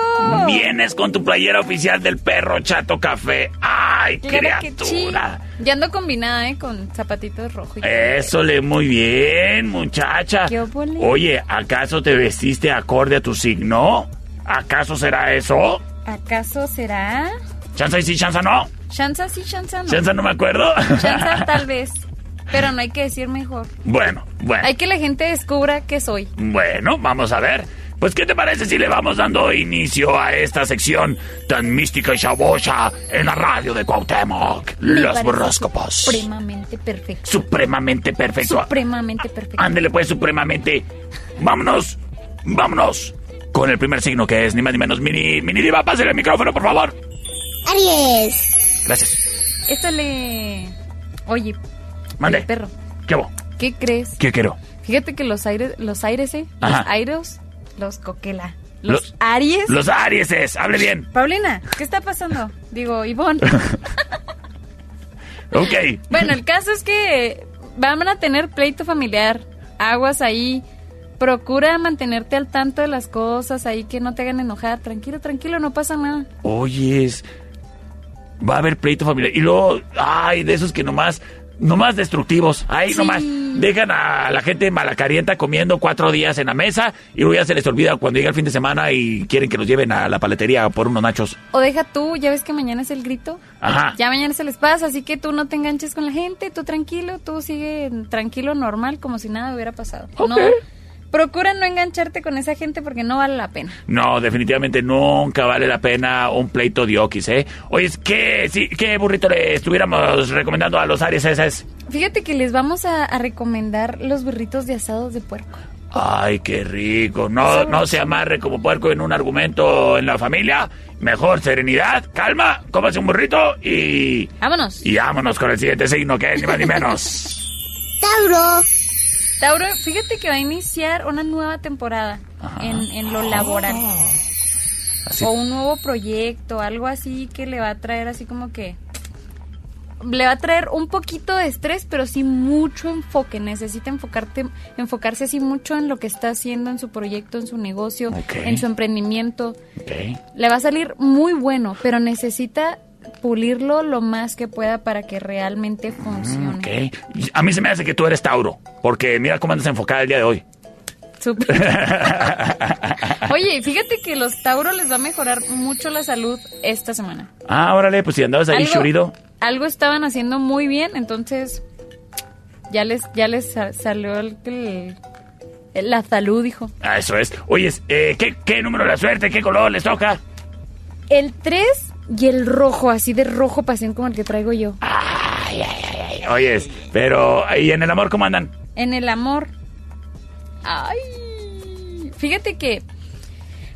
B: Vienes con tu playera oficial del perro Chato Café. ¡Ay,
Q: Claro
B: criatura!
Q: Ya ando combinada, ¿eh? Con zapatitos rojos.
B: Eso le muy bien, muchacha.
Q: ¿Qué?
B: Oye, ¿acaso te vestiste acorde a tu signo? ¿Acaso será eso?
Q: ¿Acaso será?
B: ¿Chanza y sí, chanza no?
Q: ¿Chanza sí, chanza no?
B: ¿Chanza no me acuerdo?
Q: Chanza tal vez. Pero no hay que decir mejor.
B: bueno, bueno.
Q: Hay que la gente descubra qué soy.
B: Bueno, vamos a ver. Pues, ¿qué te parece si le vamos dando inicio a esta sección tan mística y chabocha en la radio de Cuauhtémoc?
Q: Me
B: Los burroscopos.
Q: Supremamente perfecto.
B: Supremamente perfecto.
Q: Supremamente perfecto.
B: Ándele pues, supremamente. Vámonos, vámonos. Con el primer signo que es ni más ni menos Mini, Mini Diva, pásale el micrófono, por favor.
L: Aries.
B: Gracias.
Q: Esto le... Oye,
B: Mande.
Q: perro,
B: ¿Qué hago?
Q: ¿qué crees?
B: ¿Qué quiero?
Q: Fíjate que los aires, los aires, ¿eh?
B: Ajá.
Q: Los airos, los coquela. Los,
B: Los-
Q: aries.
B: Los Arieses, hable bien.
Q: Paulina, ¿qué está pasando? Digo, Ivonne.
B: Ok.
Q: bueno, el caso es que van a tener pleito familiar. Aguas ahí. Procura mantenerte al tanto de las cosas ahí que no te hagan enojar. Tranquilo, tranquilo, no pasa nada.
B: Oyes, va a haber pleito familiar. Y luego, ay, de esos que nomás, nomás destructivos. Ay,
Q: Sí.
B: nomás dejan a la gente malacarienta comiendo cuatro días en la mesa y luego ya se les olvida cuando llega el fin de semana y quieren que los lleven a la paletería por unos nachos.
Q: O deja tú, ya ves que mañana es el grito.
B: Ajá.
Q: Ya mañana se les pasa, así que tú no te enganches con la gente, tú tranquilo, tú sigue tranquilo, normal, como si nada hubiera pasado.
B: Ok.
Q: No, procura no engancharte con esa gente porque no vale la pena.
B: No, definitivamente nunca vale la pena un pleito de okis, ¿eh? Oye, ¿qué, sí, ¿qué burrito le estuviéramos recomendando a los Aries ese?
Q: Fíjate que les vamos a, a recomendar los burritos de asados de puerco.
B: Ay, qué rico. No, no se amarre como puerco en un argumento en la familia. Mejor serenidad, calma, cómase un burrito y...
Q: Vámonos.
B: Y vámonos con el siguiente signo que es ni más ni menos.
L: Tauro.
Q: Tauro, fíjate que va a iniciar una nueva temporada en, en lo laboral.
B: Así.
Q: O un nuevo proyecto, algo así que le va a traer así como que... Le va a traer un poquito de estrés, pero sí mucho enfoque. Necesita enfocarte, enfocarse así mucho en lo que está haciendo, en su proyecto, en su negocio, en su emprendimiento. Le va a salir muy bueno, pero necesita pulirlo lo más que pueda para que realmente funcione.
B: Ok. A mí se me hace que tú eres Tauro, porque mira cómo andas enfocada el día de hoy.
Q: Súper. Oye, fíjate que los Tauro les va a mejorar mucho la salud esta semana.
B: Ah, órale, pues si andabas ahí
Q: Algo-
B: churido.
Q: Algo estaban haciendo muy bien, entonces ya les ya les sa- salió el, la salud, dijo.
B: Ah, eso es. Oye, eh, ¿qué, ¿qué número de la suerte? ¿Qué color les toca?
Q: El 3 y el rojo, así de rojo pasión como el que traigo yo.
B: Ay, ay, ay, ay. Oyes, pero ¿y en el amor cómo andan?
Q: En el amor. Ay. Fíjate que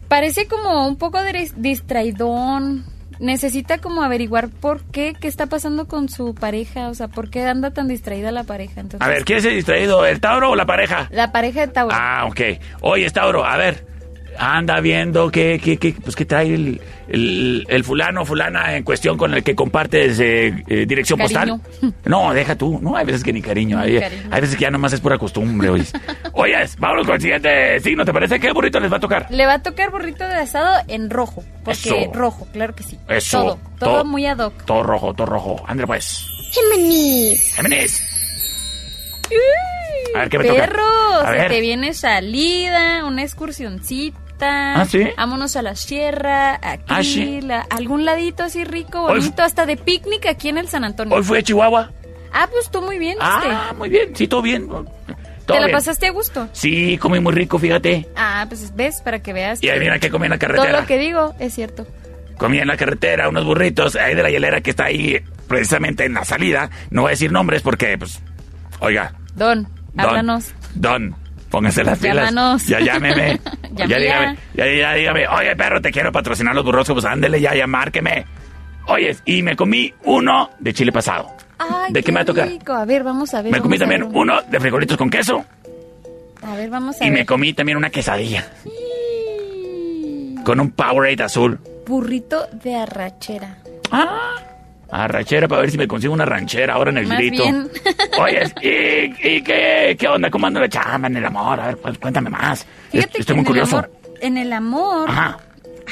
Q: parece como un poco de distraidón. Necesita como averiguar por qué, qué está pasando con su pareja, o sea, por qué anda tan distraída la pareja. Entonces,
B: A ver, ¿quién es el distraído? ¿El Tauro o la pareja?
Q: La pareja de Tauro.
B: Ah, ok. Oye, Tauro, a ver. Anda viendo qué, qué, qué, pues, qué trae el, el, el fulano o fulana en cuestión con el que compartes eh, eh, dirección
Q: Cariño.
B: postal. No, deja tú. No, hay veces que ni cariño.
Q: Ni
B: Hay,
Q: cariño.
B: hay veces que ya nomás es pura costumbre, oye. Oyes, vámonos con el siguiente signo. ¿Te parece qué burrito les va a tocar?
Q: Le va a tocar burrito de asado en rojo, porque
B: Eso.
Q: rojo, claro que sí.
B: Eso.
Q: Todo, todo,
B: Todo.
Q: muy ad hoc.
B: Todo rojo, todo rojo. André, pues.
L: Géminis.
B: Géminis. A ver, ¿qué me toca?
Q: Perro,
B: A
Q: se
B: ver.
Q: te viene salida, una excursioncita.
B: ¿Ah, sí?
Q: Vámonos a la sierra, aquí,
B: Ah, sí.
Q: la- algún ladito así rico, bonito, hasta de picnic aquí en el San Antonio.
B: Hoy fui a Chihuahua.
Q: Ah, pues tú muy bien,
B: Ah, muy bien. Sí, todo bien. Todo
Q: ¿Te la
B: bien.
Q: pasaste a gusto?
B: Sí, comí muy rico, fíjate.
Q: Ah, pues ves, para que veas.
B: Y
Q: que
B: adivina qué comí en la
Q: Todo
B: carretera.
Q: lo que digo es cierto.
B: Comí en la carretera unos burritos ahí de la hielera que está ahí precisamente en la salida. No voy a decir nombres porque, pues, oiga,
Q: Don,
B: Don,
Q: háblanos.
B: Don, póngase las pilas.
Q: Llámanos.
B: Ya llámeme. Ya
Q: ya.
B: dígame, ya, ya dígame, oye perro, te quiero patrocinar los burros, pues ándele ya, ya márqueme. Oye, y me comí uno de chile pasado.
Q: Ay,
B: ¿De qué me va a tocar?
Q: rico. A ver, vamos a ver.
B: Me comí también uno de frijolitos con queso.
Q: A ver, vamos a
B: Y
Q: ver.
B: me comí también una quesadilla. Con un Powerade azul.
Q: Burrito de arrachera.
B: Ah, arrachera para ver si me consigo una ranchera ahora en el
Q: Más
B: grito.
Q: bien.
B: Oye, ¿y, y qué, qué onda? ¿Cómo anda la chamba en el amor? A ver, pues, cuéntame más.
Q: Fíjate
B: Estoy
Q: que
B: muy
Q: en el
B: curioso.
Q: amor, en el amor,
B: Ajá.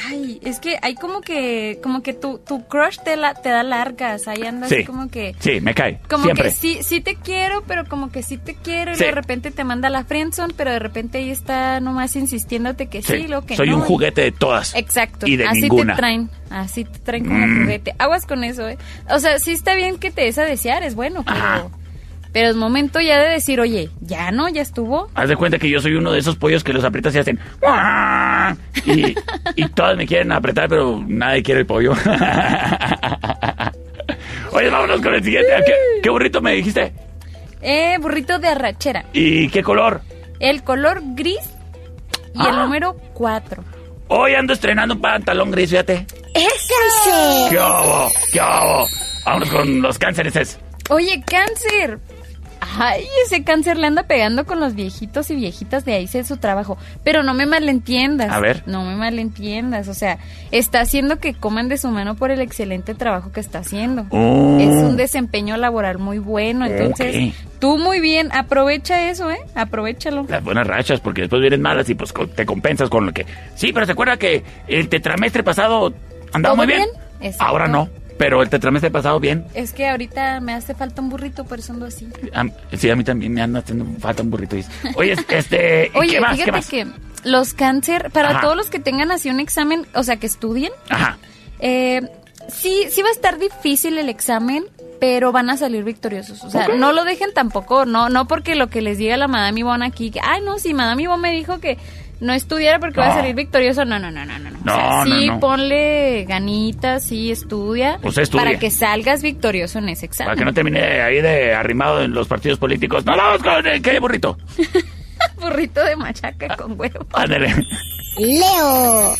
Q: Ay, es que hay como que, como que tu, tu crush te, la, te da largas, ahí andas
B: Sí.
Q: como que,
B: Sí, me cae.
Q: como
B: Siempre.
Q: que sí, sí te quiero, pero como que sí te quiero y de repente te manda la friendzone, pero de repente ahí está nomás insistiéndote que sí, lo que
B: Soy
Q: no.
B: un juguete de todas.
Q: Exacto,
B: Y de
Q: así
B: ninguna.
Q: te traen, así te traen como
B: Mm.
Q: juguete. Aguas con eso, ¿eh? O sea, sí está bien que te des a desear, es bueno, pero, pero es momento ya de decir, oye, ya no, ya estuvo.
B: Haz de cuenta que yo soy uno de esos pollos que los aprietas y hacen. Y, y todas me quieren apretar, pero nadie quiere el pollo. Oye, vámonos con el siguiente. ¿Qué, qué burrito me dijiste?
Q: Eh, burrito de arrachera.
B: ¿Y qué color?
Q: El color gris y el
B: Ah.
Q: número 4.
B: Hoy ando estrenando un pantalón gris, fíjate.
L: ¡Eso!
B: ¿Qué hago? ¿Qué hago? Vámonos con los cánceres.
Q: Oye, cáncer. Ay, ese cáncer le anda pegando con los viejitos y viejitas de ahí sé su trabajo. Pero no me malentiendas.
B: A ver.
Q: No me malentiendas. O sea, está haciendo que coman de su mano por el excelente trabajo que está haciendo.
B: Oh.
Q: Es un desempeño laboral muy bueno. Entonces,
B: Ok.
Q: tú muy bien. Aprovecha eso, ¿eh? Aprovechalo.
B: Las buenas rachas, porque después vienen malas y pues te compensas con lo que... Sí, pero ¿se acuerda que el tetramestre pasado andaba
Q: ¿Todo
B: muy bien? Ahora no, pero el tetramestre pasado bien.
Q: Es que ahorita me hace falta un burrito, por eso ando así.
B: A- sí, a mí también me anda haciendo falta un burrito. Oye, este... ¿y
Q: Oye,
B: ¿qué más?
Q: fíjate
B: ¿Qué más?
Q: que los cáncer, para
B: Ajá.
Q: todos los que tengan así un examen, o sea, que estudien,
B: Ajá.
Q: eh, sí, sí va a estar difícil el examen, pero van a salir victoriosos. O sea, no lo dejen tampoco, no, no porque lo que les diga la Madame Ivonne aquí, que, ay, no, si Madame Ivonne me dijo que no estudiara porque va a
B: No.
Q: salir victorioso, no, no, no, no, no. no.
B: No,
Q: o sea, sí,
B: no, no.
Q: ponle ganitas, sí, estudia,
B: Pues estudia.
Q: para que salgas victorioso en ese examen.
B: Para que no termine ahí de arrimado en los partidos políticos. No, vamos con el ¿qué burrito?
Q: Burrito de machaca con huevo.
B: Ándale.
L: Leo.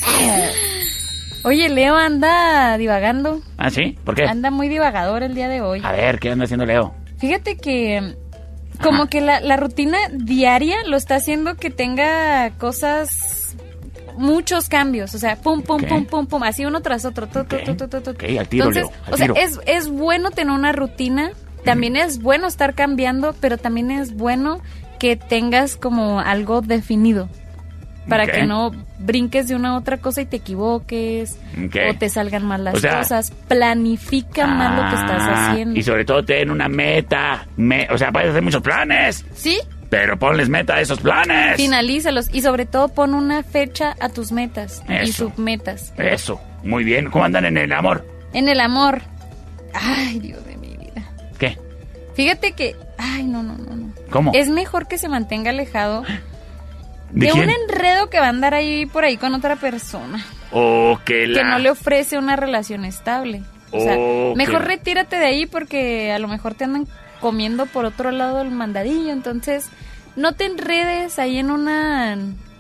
Q: Oye, Leo anda divagando.
B: ¿Ah, sí? ¿Por qué?
Q: Anda muy divagador el día de hoy.
B: A ver, ¿qué anda haciendo Leo?
Q: Fíjate que como que la, la rutina diaria lo está haciendo que tenga cosas, muchos cambios, o sea, pum, pum, pum, pum, pum, así uno tras otro. tu, tu, tu, tu, tu, tu.
B: Ok, al tiro,
Q: Entonces,
B: Leo, al
Q: o sea, es, es bueno tener una rutina, también es bueno estar cambiando, pero también es bueno que tengas como algo definido. Para que no brinques de una a otra cosa y te equivoques o te salgan mal las
B: O sea,
Q: cosas. Planifica mal lo que estás
B: Ah,
Q: haciendo.
B: Y sobre todo ten una meta. Me- o sea, puedes hacer muchos planes.
Q: Sí,
B: Pero ponles meta a esos planes.
Q: Finalízalos y sobre todo pon una fecha a tus metas y submetas.
B: Eso, muy bien. ¿Cómo andan en el amor?
Q: En el amor. Ay, Dios de mi vida.
B: ¿Qué?
Q: Fíjate que, ay, no, no, no, no.
B: ¿Cómo?
Q: Es mejor que se mantenga alejado
B: ¿De
Q: un enredo que va a andar ahí por ahí con otra persona.
B: O que la...
Q: que no le ofrece una relación estable. O sea, mejor retírate de ahí porque a lo mejor te andan comiendo por otro lado el mandadillo, entonces no te enredes ahí en una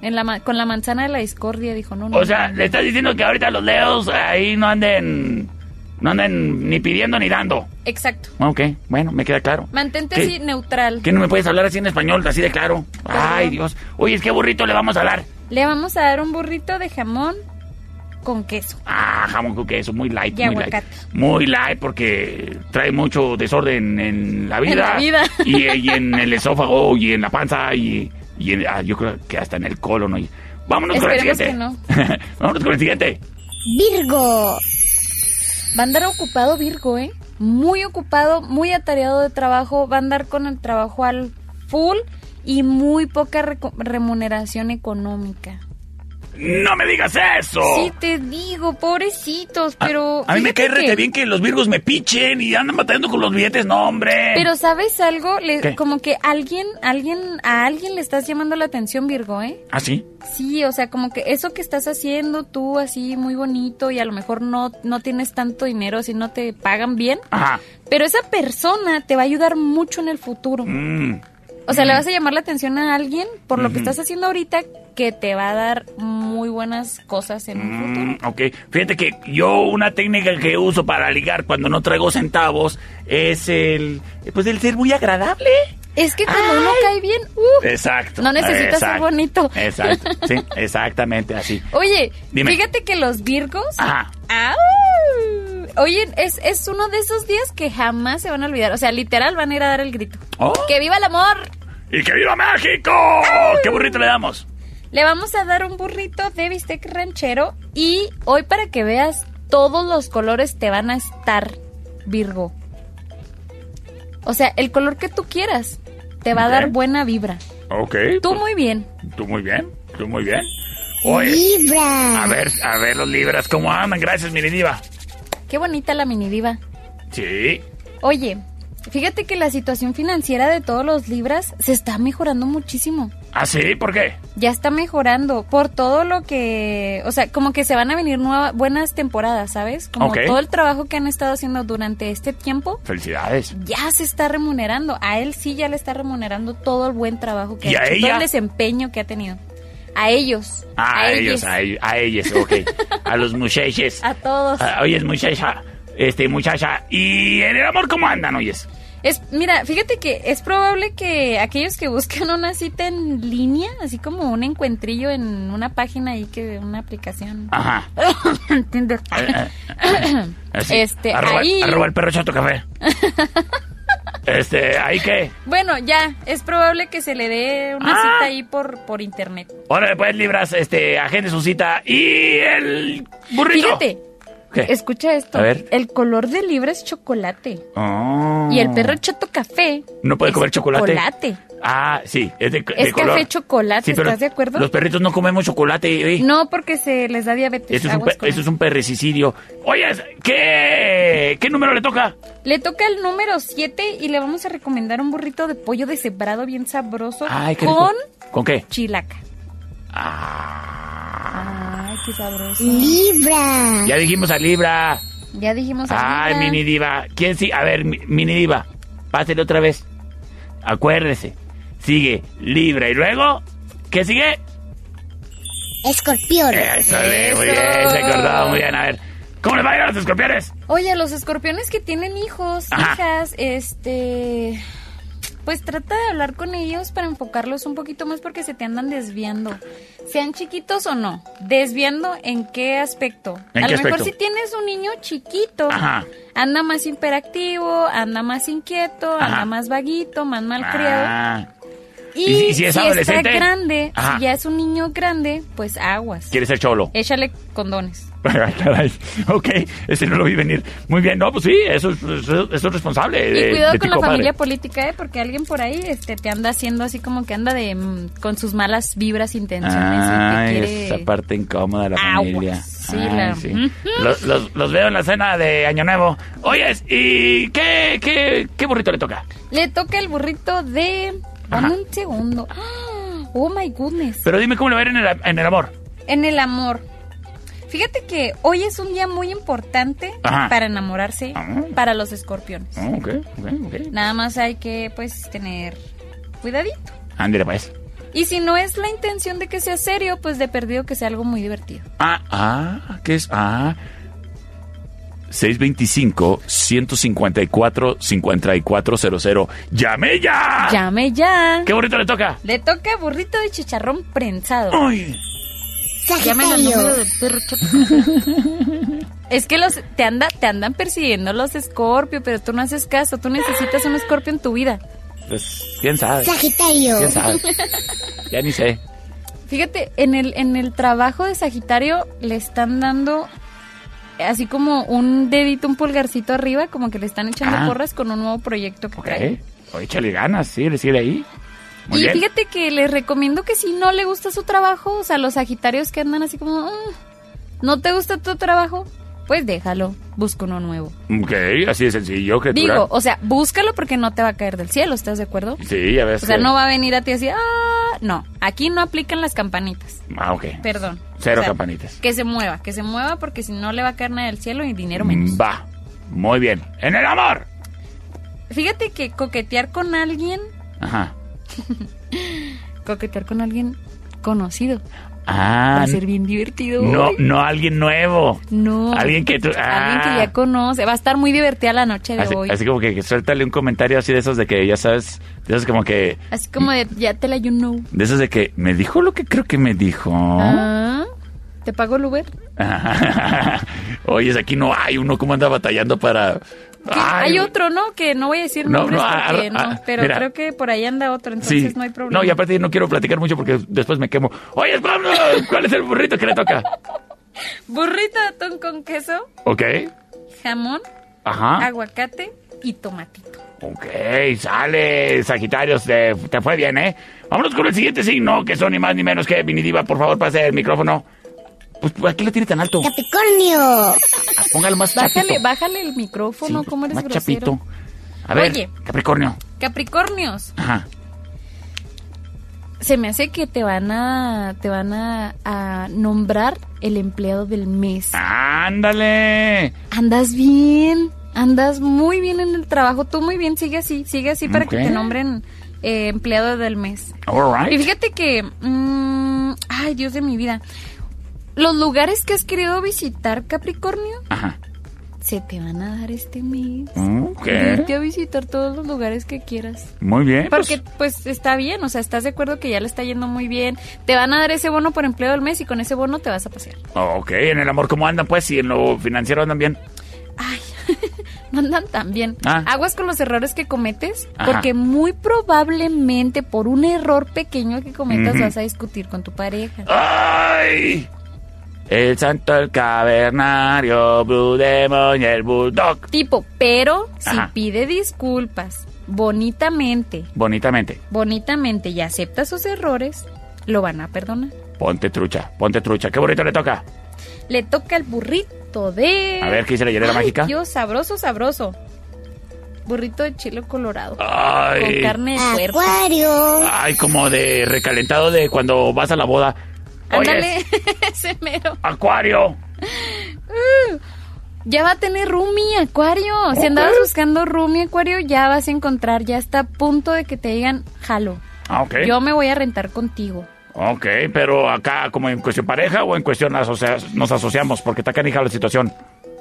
Q: en la con la manzana de la discordia, dijo, no, no.
B: O sea, le estás diciendo que ahorita los leos ahí no anden... No anden ni pidiendo ni dando.
Q: Exacto.
B: Ok, bueno, me queda claro.
Q: Mantente
B: ¿Qué?
Q: así neutral.
B: ¿Qué no me puedes hablar así en español, así de claro? Ay, Dios. Oye, es que burrito le vamos a dar.
Q: Le vamos a dar un burrito de jamón con queso.
B: Ah, jamón con queso, muy light,
Q: Y
B: muy
Q: aguacate.
B: light. Muy light porque trae mucho desorden en la vida.
Q: En la vida.
B: Y, y en el esófago y en la panza y, y en- ah, yo creo que hasta en el colon. oye. Vámonos
Q: Esperemos
B: con el
Q: que
B: siguiente. Vámonos con el siguiente.
L: Virgo.
Q: Va a andar ocupado Virgo, ¿eh? Muy ocupado, muy atareado de trabajo. Va a andar con el trabajo al full y muy poca remuneración económica.
B: No me digas eso.
Q: Sí, te digo, pobrecitos, pero.
B: A mí me cae
Q: fíjate
B: rete
Q: que-
B: bien que los virgos me pichen y andan batallando con los billetes. No, hombre.
Q: Pero ¿sabes algo? Le-
B: ¿Qué?
Q: como que alguien, alguien, a alguien le estás llamando la atención, Virgo, ¿eh?
B: ¿Ah, sí?
Q: Sí, o sea, como que eso que estás haciendo tú así muy bonito y a lo mejor no, no tienes tanto dinero si no te pagan bien,
B: Ajá.
Q: pero esa persona te va a ayudar mucho en el futuro.
B: Mm.
Q: O sea, le vas a llamar la atención a alguien por lo que estás haciendo ahorita que te va a dar muy buenas cosas en un futuro.
B: Mm, ok, fíjate que yo una técnica que uso para ligar cuando no traigo centavos es el, pues el ser muy agradable.
Q: Es que cuando uno cae bien, ¡uh!
B: Exacto.
Q: No necesitas ser bonito.
B: Exacto, sí, exactamente así.
Q: Oye,
B: Dime.
Q: fíjate que los Virgos.
B: Ajá.
Q: ¡Au! Oye, es, es uno de esos días que jamás se van a olvidar. O sea, literal van a ir a dar el grito.
B: Oh.
Q: ¡Que viva el amor!
B: ¡Y que viva México! ¿Qué burrito le damos?
Q: Le vamos a dar un burrito de bistec ranchero y hoy para que veas todos los colores te van a estar, Virgo. O sea, el color que tú quieras te va a dar buena vibra.
B: Ok.
Q: Tú muy bien.
B: Tú muy bien, tú muy bien. Oye,
L: Libra.
B: a ver, a ver los libras, ¿cómo andan? Gracias, mi diva.
Q: Qué bonita la mini diva.
B: Sí.
Q: Oye, fíjate que la situación financiera de todos los libras se está mejorando muchísimo.
B: ¿Ah, sí? ¿Por qué?
Q: Ya está mejorando por todo lo que, o sea, como que se van a venir nuevas buenas temporadas, ¿sabes? Como todo el trabajo que han estado haciendo durante este tiempo
B: Felicidades.
Q: ya se está remunerando. A él sí ya le está remunerando todo el buen trabajo que
B: ¿Y
Q: ha
B: a
Q: hecho,
B: ella?
Q: todo el desempeño que ha tenido. A ellos.
B: Ah, a, ellos,
Q: ellos,
B: a ellos, a ellos, ok. a los muchachos.
Q: A todos.
B: Ah, oyes, muchacha, este, muchacha. ¿Y en el amor cómo andan, oyes?
Q: Es, mira, fíjate que es probable que aquellos que buscan una cita en línea, así como un encuentrillo en una página ahí que una aplicación.
B: Ajá.
Q: Tinder. Este,
B: arroba,
Q: ahí-
B: arroba el perro chato café. este, ¿ahí qué?
Q: Bueno, ya, es probable que se le dé una
B: Ah.
Q: cita ahí por, por internet.
B: Ahora pues libras, este, agende su cita y el burrito.
Q: Fíjate,
B: ¿Qué?
Q: escucha esto.
B: A ver.
Q: El color del libro es chocolate.
B: Oh.
Q: Y el perro chato café.
B: ¿No puede
Q: es
B: comer chocolate?
Q: Chocolate.
B: Ah, sí, es de, de
Q: Es
B: color.
Q: café chocolate,
B: Sí,
Q: ¿estás de acuerdo?
B: Los perritos no comemos chocolate. ¿eh?
Q: No, porque se les da diabetes.
B: Eso es, un,
Q: aguas
B: pe-
Q: con
B: eso es un perricicidio. Oye, ¿qué, ¿qué número le toca?
Q: Le toca el número 7 y le vamos a recomendar un burrito de pollo deshebrado bien sabroso
B: Ay, qué rico.
Q: con
B: ¿Con qué?
Q: chilaca.
B: Ah.
Q: Ay, qué sabroso.
L: Libra.
B: Ya dijimos a Libra.
Q: Ya dijimos a
B: Ay,
Q: Libra.
B: mini diva. ¿Quién sí? A ver, mi- mini diva. Pásele otra vez. Acuérdese. Sigue Libra. ¿Y luego? ¿Qué sigue?
L: Escorpión.
B: Eso, de- muy bien. Se acordaba muy bien. A ver. ¿Cómo les va a ir a los escorpiones?
Q: Oye, los escorpiones que tienen hijos,
B: Ajá.
Q: hijas, este... Pues trata de hablar con ellos para enfocarlos un poquito más porque se te andan desviando. Sean chiquitos o no. Desviando en qué aspecto.
B: ¿En
Q: a
B: qué
Q: lo mejor
B: aspecto?
Q: si tienes un niño chiquito,
B: Ajá.
Q: anda más hiperactivo, anda más inquieto, anda más vaguito, más malcriado.
B: Ah.
Q: Y,
B: y si es adolescente.
Q: está grande,
B: Ajá.
Q: si ya es un niño grande, pues aguas.
B: Quiere ser cholo.
Q: Échale condones.
B: Caray. Ok, ese no lo vi venir. Muy bien, no, pues sí, eso, es- eso, eso es responsable.
Q: Y
B: de-
Q: cuidado
B: de
Q: con la
B: compadre.
Q: familia política, ¿eh? Porque alguien por ahí este, te anda haciendo así como que anda de mm, con sus malas vibras, intenciones y
B: Ay,
Q: te quiere...
B: esa parte incómoda de la
Q: Aguas,
B: familia.
Q: sí,
B: Ay,
Q: la-
B: sí. Los, los- los veo en la cena de Año Nuevo. Oyes, ¿y qué, qué, qué burrito le toca?
Q: Le toca el burrito de... Dame
B: Ajá.
Q: un segundo. ¡Ah! Oh, my goodness.
B: Pero dime cómo le va a ir en el, en el amor.
Q: En el amor. Fíjate que hoy es un día muy importante
B: Ajá.
Q: para enamorarse para los escorpiones.
B: Ah, ok, ok, ok.
Q: Nada más hay que, pues, tener cuidadito.
B: Ándale, pues.
Q: Y si no es la intención de que sea serio, pues de perdido que sea algo muy divertido.
B: Ah, ah, ¿qué es? Ah. 625-154-5400. ¡Llame ya!
Q: Llame ya.
B: ¿Qué burrito le toca?
Q: Le toca burrito de chicharrón prensado.
B: ¡Ay!
Q: Número del perro chato. Es que los te anda te andan persiguiendo los escorpio, pero tú no haces caso, tú necesitas un escorpio en tu vida.
B: Pues, ¿quién sabe?
L: Sagitario.
B: ¿Quién sabe? Ya ni sé.
Q: Fíjate, en el en el trabajo de Sagitario le están dando así como un dedito, un pulgarcito arriba, como que le están echando
B: Ah.
Q: porras con un nuevo proyecto que trae.
B: ¿Eh? Oye, échale ganas, sí, le sigue ahí. Muy
Q: y
B: bien.
Q: fíjate que les recomiendo que si no le gusta su trabajo, o sea, los Sagitarios que andan así como, "Ah, ¿no te gusta tu trabajo? Pues déjalo, busca uno nuevo.
B: Ok, así de sencillo, criatura.
Q: Digo, o sea, búscalo porque no te va a caer del cielo, ¿estás de acuerdo?
B: Sí, ya ves
Q: O sea,
B: que-
Q: no va a venir a ti así, ah, no, aquí no aplican las campanitas,
B: Ah, ok.
Q: perdón.
B: Cero
Q: O sea,
B: campanitas.
Q: Que se mueva, que se mueva porque si no le va a caer nada del cielo y dinero menos.
B: Va. Muy bien. En el amor.
Q: Fíjate que coquetear con alguien,
B: Ajá.
Q: coquetear con alguien conocido,
B: Ah.
Q: va a ser bien divertido.
B: No, no alguien nuevo.
Q: No.
B: Alguien que tú.
Q: Alguien que
B: ah.
Q: ya conoce. Va a estar muy divertida la noche de
B: Así,
Q: hoy.
B: así como que, que suéltale un comentario así de esos de que ya sabes, de esos como que,
Q: Así como de, ya te la you know.
B: de esos de que me dijo lo que creo que me dijo.
Q: Ah, ¿Te pago el Uber?
B: Oye, aquí no hay uno como anda batallando para. Ay,
Q: Hay otro, ¿no? Que no voy a decir
B: No,
Q: nombres
B: no,
Q: porque no. Pero
B: mira.
Q: creo que por ahí anda otro, entonces
B: Sí.
Q: no hay problema.
B: No, y aparte no quiero platicar mucho porque después me quemo. Oye, Pablo, ¿cuál es el burrito que le toca?
Q: Burrito de atún con queso,
B: Ok.
Q: jamón,
B: Ajá.
Q: aguacate y tomatito.
B: Ok, sale, Sagitarios, te, te fue bien, ¿eh? Vámonos con el siguiente signo, que son ni más ni menos que Vinidiva. Por favor, pase el micrófono. Pues, ¿por qué lo tiene tan alto?
L: Capricornio.
B: Póngalo más
Q: Bájale,
B: chapito.
Q: bájale el micrófono, ¿cómo eres
B: Más
Q: grosero?
B: chapito. A ver,
Q: Oye.
B: Capricornio.
Q: Capricornios,
B: Ajá.
Q: se me hace que te van a te van a, a nombrar el empleado del mes.
B: ¡Ándale!
Q: Andas bien, andas muy bien en el trabajo, tú muy bien, sigue así, sigue así para que te nombren eh, empleado del mes.
B: All right.
Q: Y fíjate que, mm, ay Dios de mi vida, los lugares que has querido visitar Capricornio
B: Ajá.
Q: se te van a dar este mes.
B: Ok.
Q: Irte a visitar todos los lugares que quieras.
B: Muy bien.
Q: Porque
B: pues,
Q: pues está bien, o sea, estás de acuerdo que ya le está yendo muy bien. Te van a dar ese bono por empleo del mes y con ese bono te vas a pasear.
B: ok, en el amor, ¿cómo andan, pues? Y en lo financiero andan bien.
Q: No andan tan bien.
B: Ah.
Q: Aguas con los errores que cometes,
B: Ajá.
Q: porque muy probablemente por un error pequeño que cometas vas a discutir con tu pareja.
B: ¡Ay! El santo, el cavernario, Blue Demon y el Bulldog.
Q: Tipo, pero si
B: Ajá.
Q: pide disculpas bonitamente,
B: Bonitamente.
Q: bonitamente y acepta sus errores, lo van a perdonar.
B: Ponte trucha, ponte trucha. ¿Qué bonito le toca?
Q: Le toca el burrito de...
B: A ver, ¿qué dice la hielera mágica?
Q: Dios, sabroso, sabroso. Burrito de chile colorado.
B: Ay.
Q: Con carne de puerco.
L: Acuario.
B: Ay, como de recalentado de cuando vas a la boda.
Q: Ándale, ese mero.
B: Acuario.
Q: Uh, ya va a tener Rumi, Acuario. Si andabas buscando Rumi, Acuario, ya vas a encontrar. Ya está a punto de que te digan, jalo.
B: Ah, ok.
Q: Yo me voy a rentar contigo.
B: Ok, pero acá como en cuestión pareja o en cuestión asocia- nos asociamos, porque está canija la situación.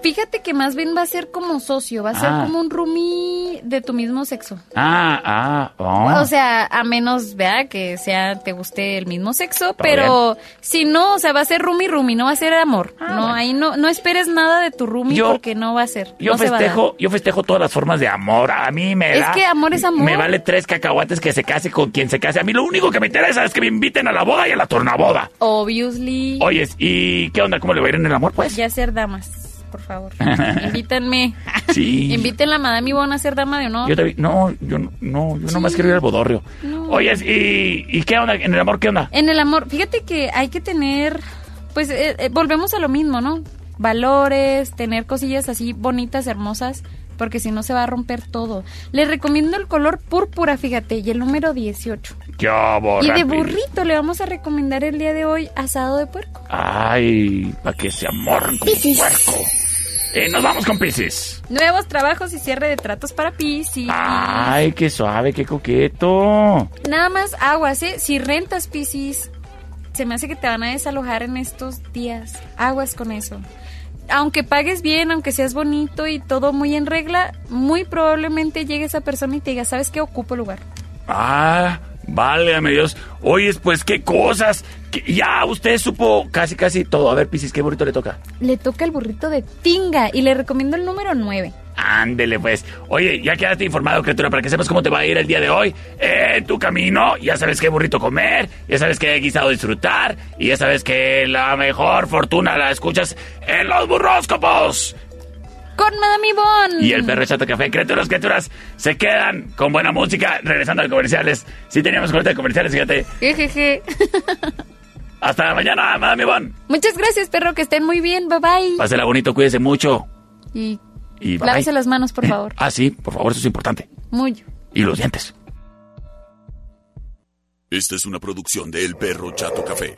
Q: Fíjate que más bien va a ser como socio, va a ser
B: Ah.
Q: como un roomie de tu mismo sexo.
B: Ah, ah, oh.
Q: O sea, a menos, vea, que sea, te guste el mismo sexo,
B: Todo
Q: pero si no, o sea, va a ser roomie roomie, no va a ser amor. no, ahí no, no esperes nada de tu roomie
B: Ah, Yo-
Q: porque no va a ser.
B: Yo
Q: no se va a dar.
B: festejo, yo festejo todas las formas de amor. A mí me
Q: Es
B: da-
Q: que amor es amor.
B: Me vale tres cacahuates que se case con quien se case. A mí lo único que me interesa es que me inviten a la boda y a la tornaboda.
Q: Obviously.
B: Oyes, ¿y qué onda? ¿Cómo le va a ir en el amor, pues?
Q: Ya ser damas, por favor. Invítenme.
B: Sí.
Q: Inviten a Madame Ivonne a ser dama de honor.
B: Yo te- no, yo no, no, yo nomás quiero ir al bodorrio. Oyes, ¿y, ¿y qué onda? ¿En el amor qué onda?
Q: En el amor, fíjate que hay que tener, pues eh, eh, volvemos a lo mismo, ¿no? Valores, tener cosillas así bonitas, hermosas, porque si no se va a romper todo. Les recomiendo el color púrpura, fíjate, y el número 18.
B: Qué borra,
Q: y de burrito le vamos a recomendar el día de hoy asado de puerco.
B: Ay, para que se amorren como puerco. Eh, nos vamos con Pisces.
Q: Nuevos trabajos y cierre de tratos para Piscis.
B: Ay, qué suave, qué coqueto.
Q: Nada más aguas, ¿eh? Si rentas Piscis, se me hace que te van a desalojar en estos días. Aguas con eso. Aunque pagues bien, aunque seas bonito y todo muy en regla, muy probablemente llegue esa persona y te diga, ¿sabes qué? Ocupo lugar.
B: Ah, válgame Dios. Oyes, pues qué cosas. Ya usted supo casi, casi todo. A ver, Pisces, qué bonito le toca.
Q: Le toca el burrito de tinga y le recomiendo el número 9.
B: Ándele, pues. Oye, ya quedaste informado, criatura, para que sepas cómo te va a ir el día de hoy. Eh, En tu camino, ya sabes qué burrito comer, ya sabes qué guisado disfrutar, y ya sabes que la mejor fortuna la escuchas en los burróscopos.
Q: Con Madame Ivonne.
B: Y el perro chato café, criaturas, criaturas, se quedan con buena música, regresando a comerciales. Sí teníamos corte de comerciales, fíjate.
Q: Jejeje.
B: Hasta mañana, Madame Ivonne.
Q: Muchas gracias, perro, que estén muy bien. Bye bye.
B: Pásela bonito, cuídese mucho.
Q: Y
B: Y bye.
Q: lávese las manos, por favor.
B: Ah, sí, por favor, eso es importante.
Q: Muy.
B: Y los dientes.
R: Esta es una producción de El Perro Chato Café.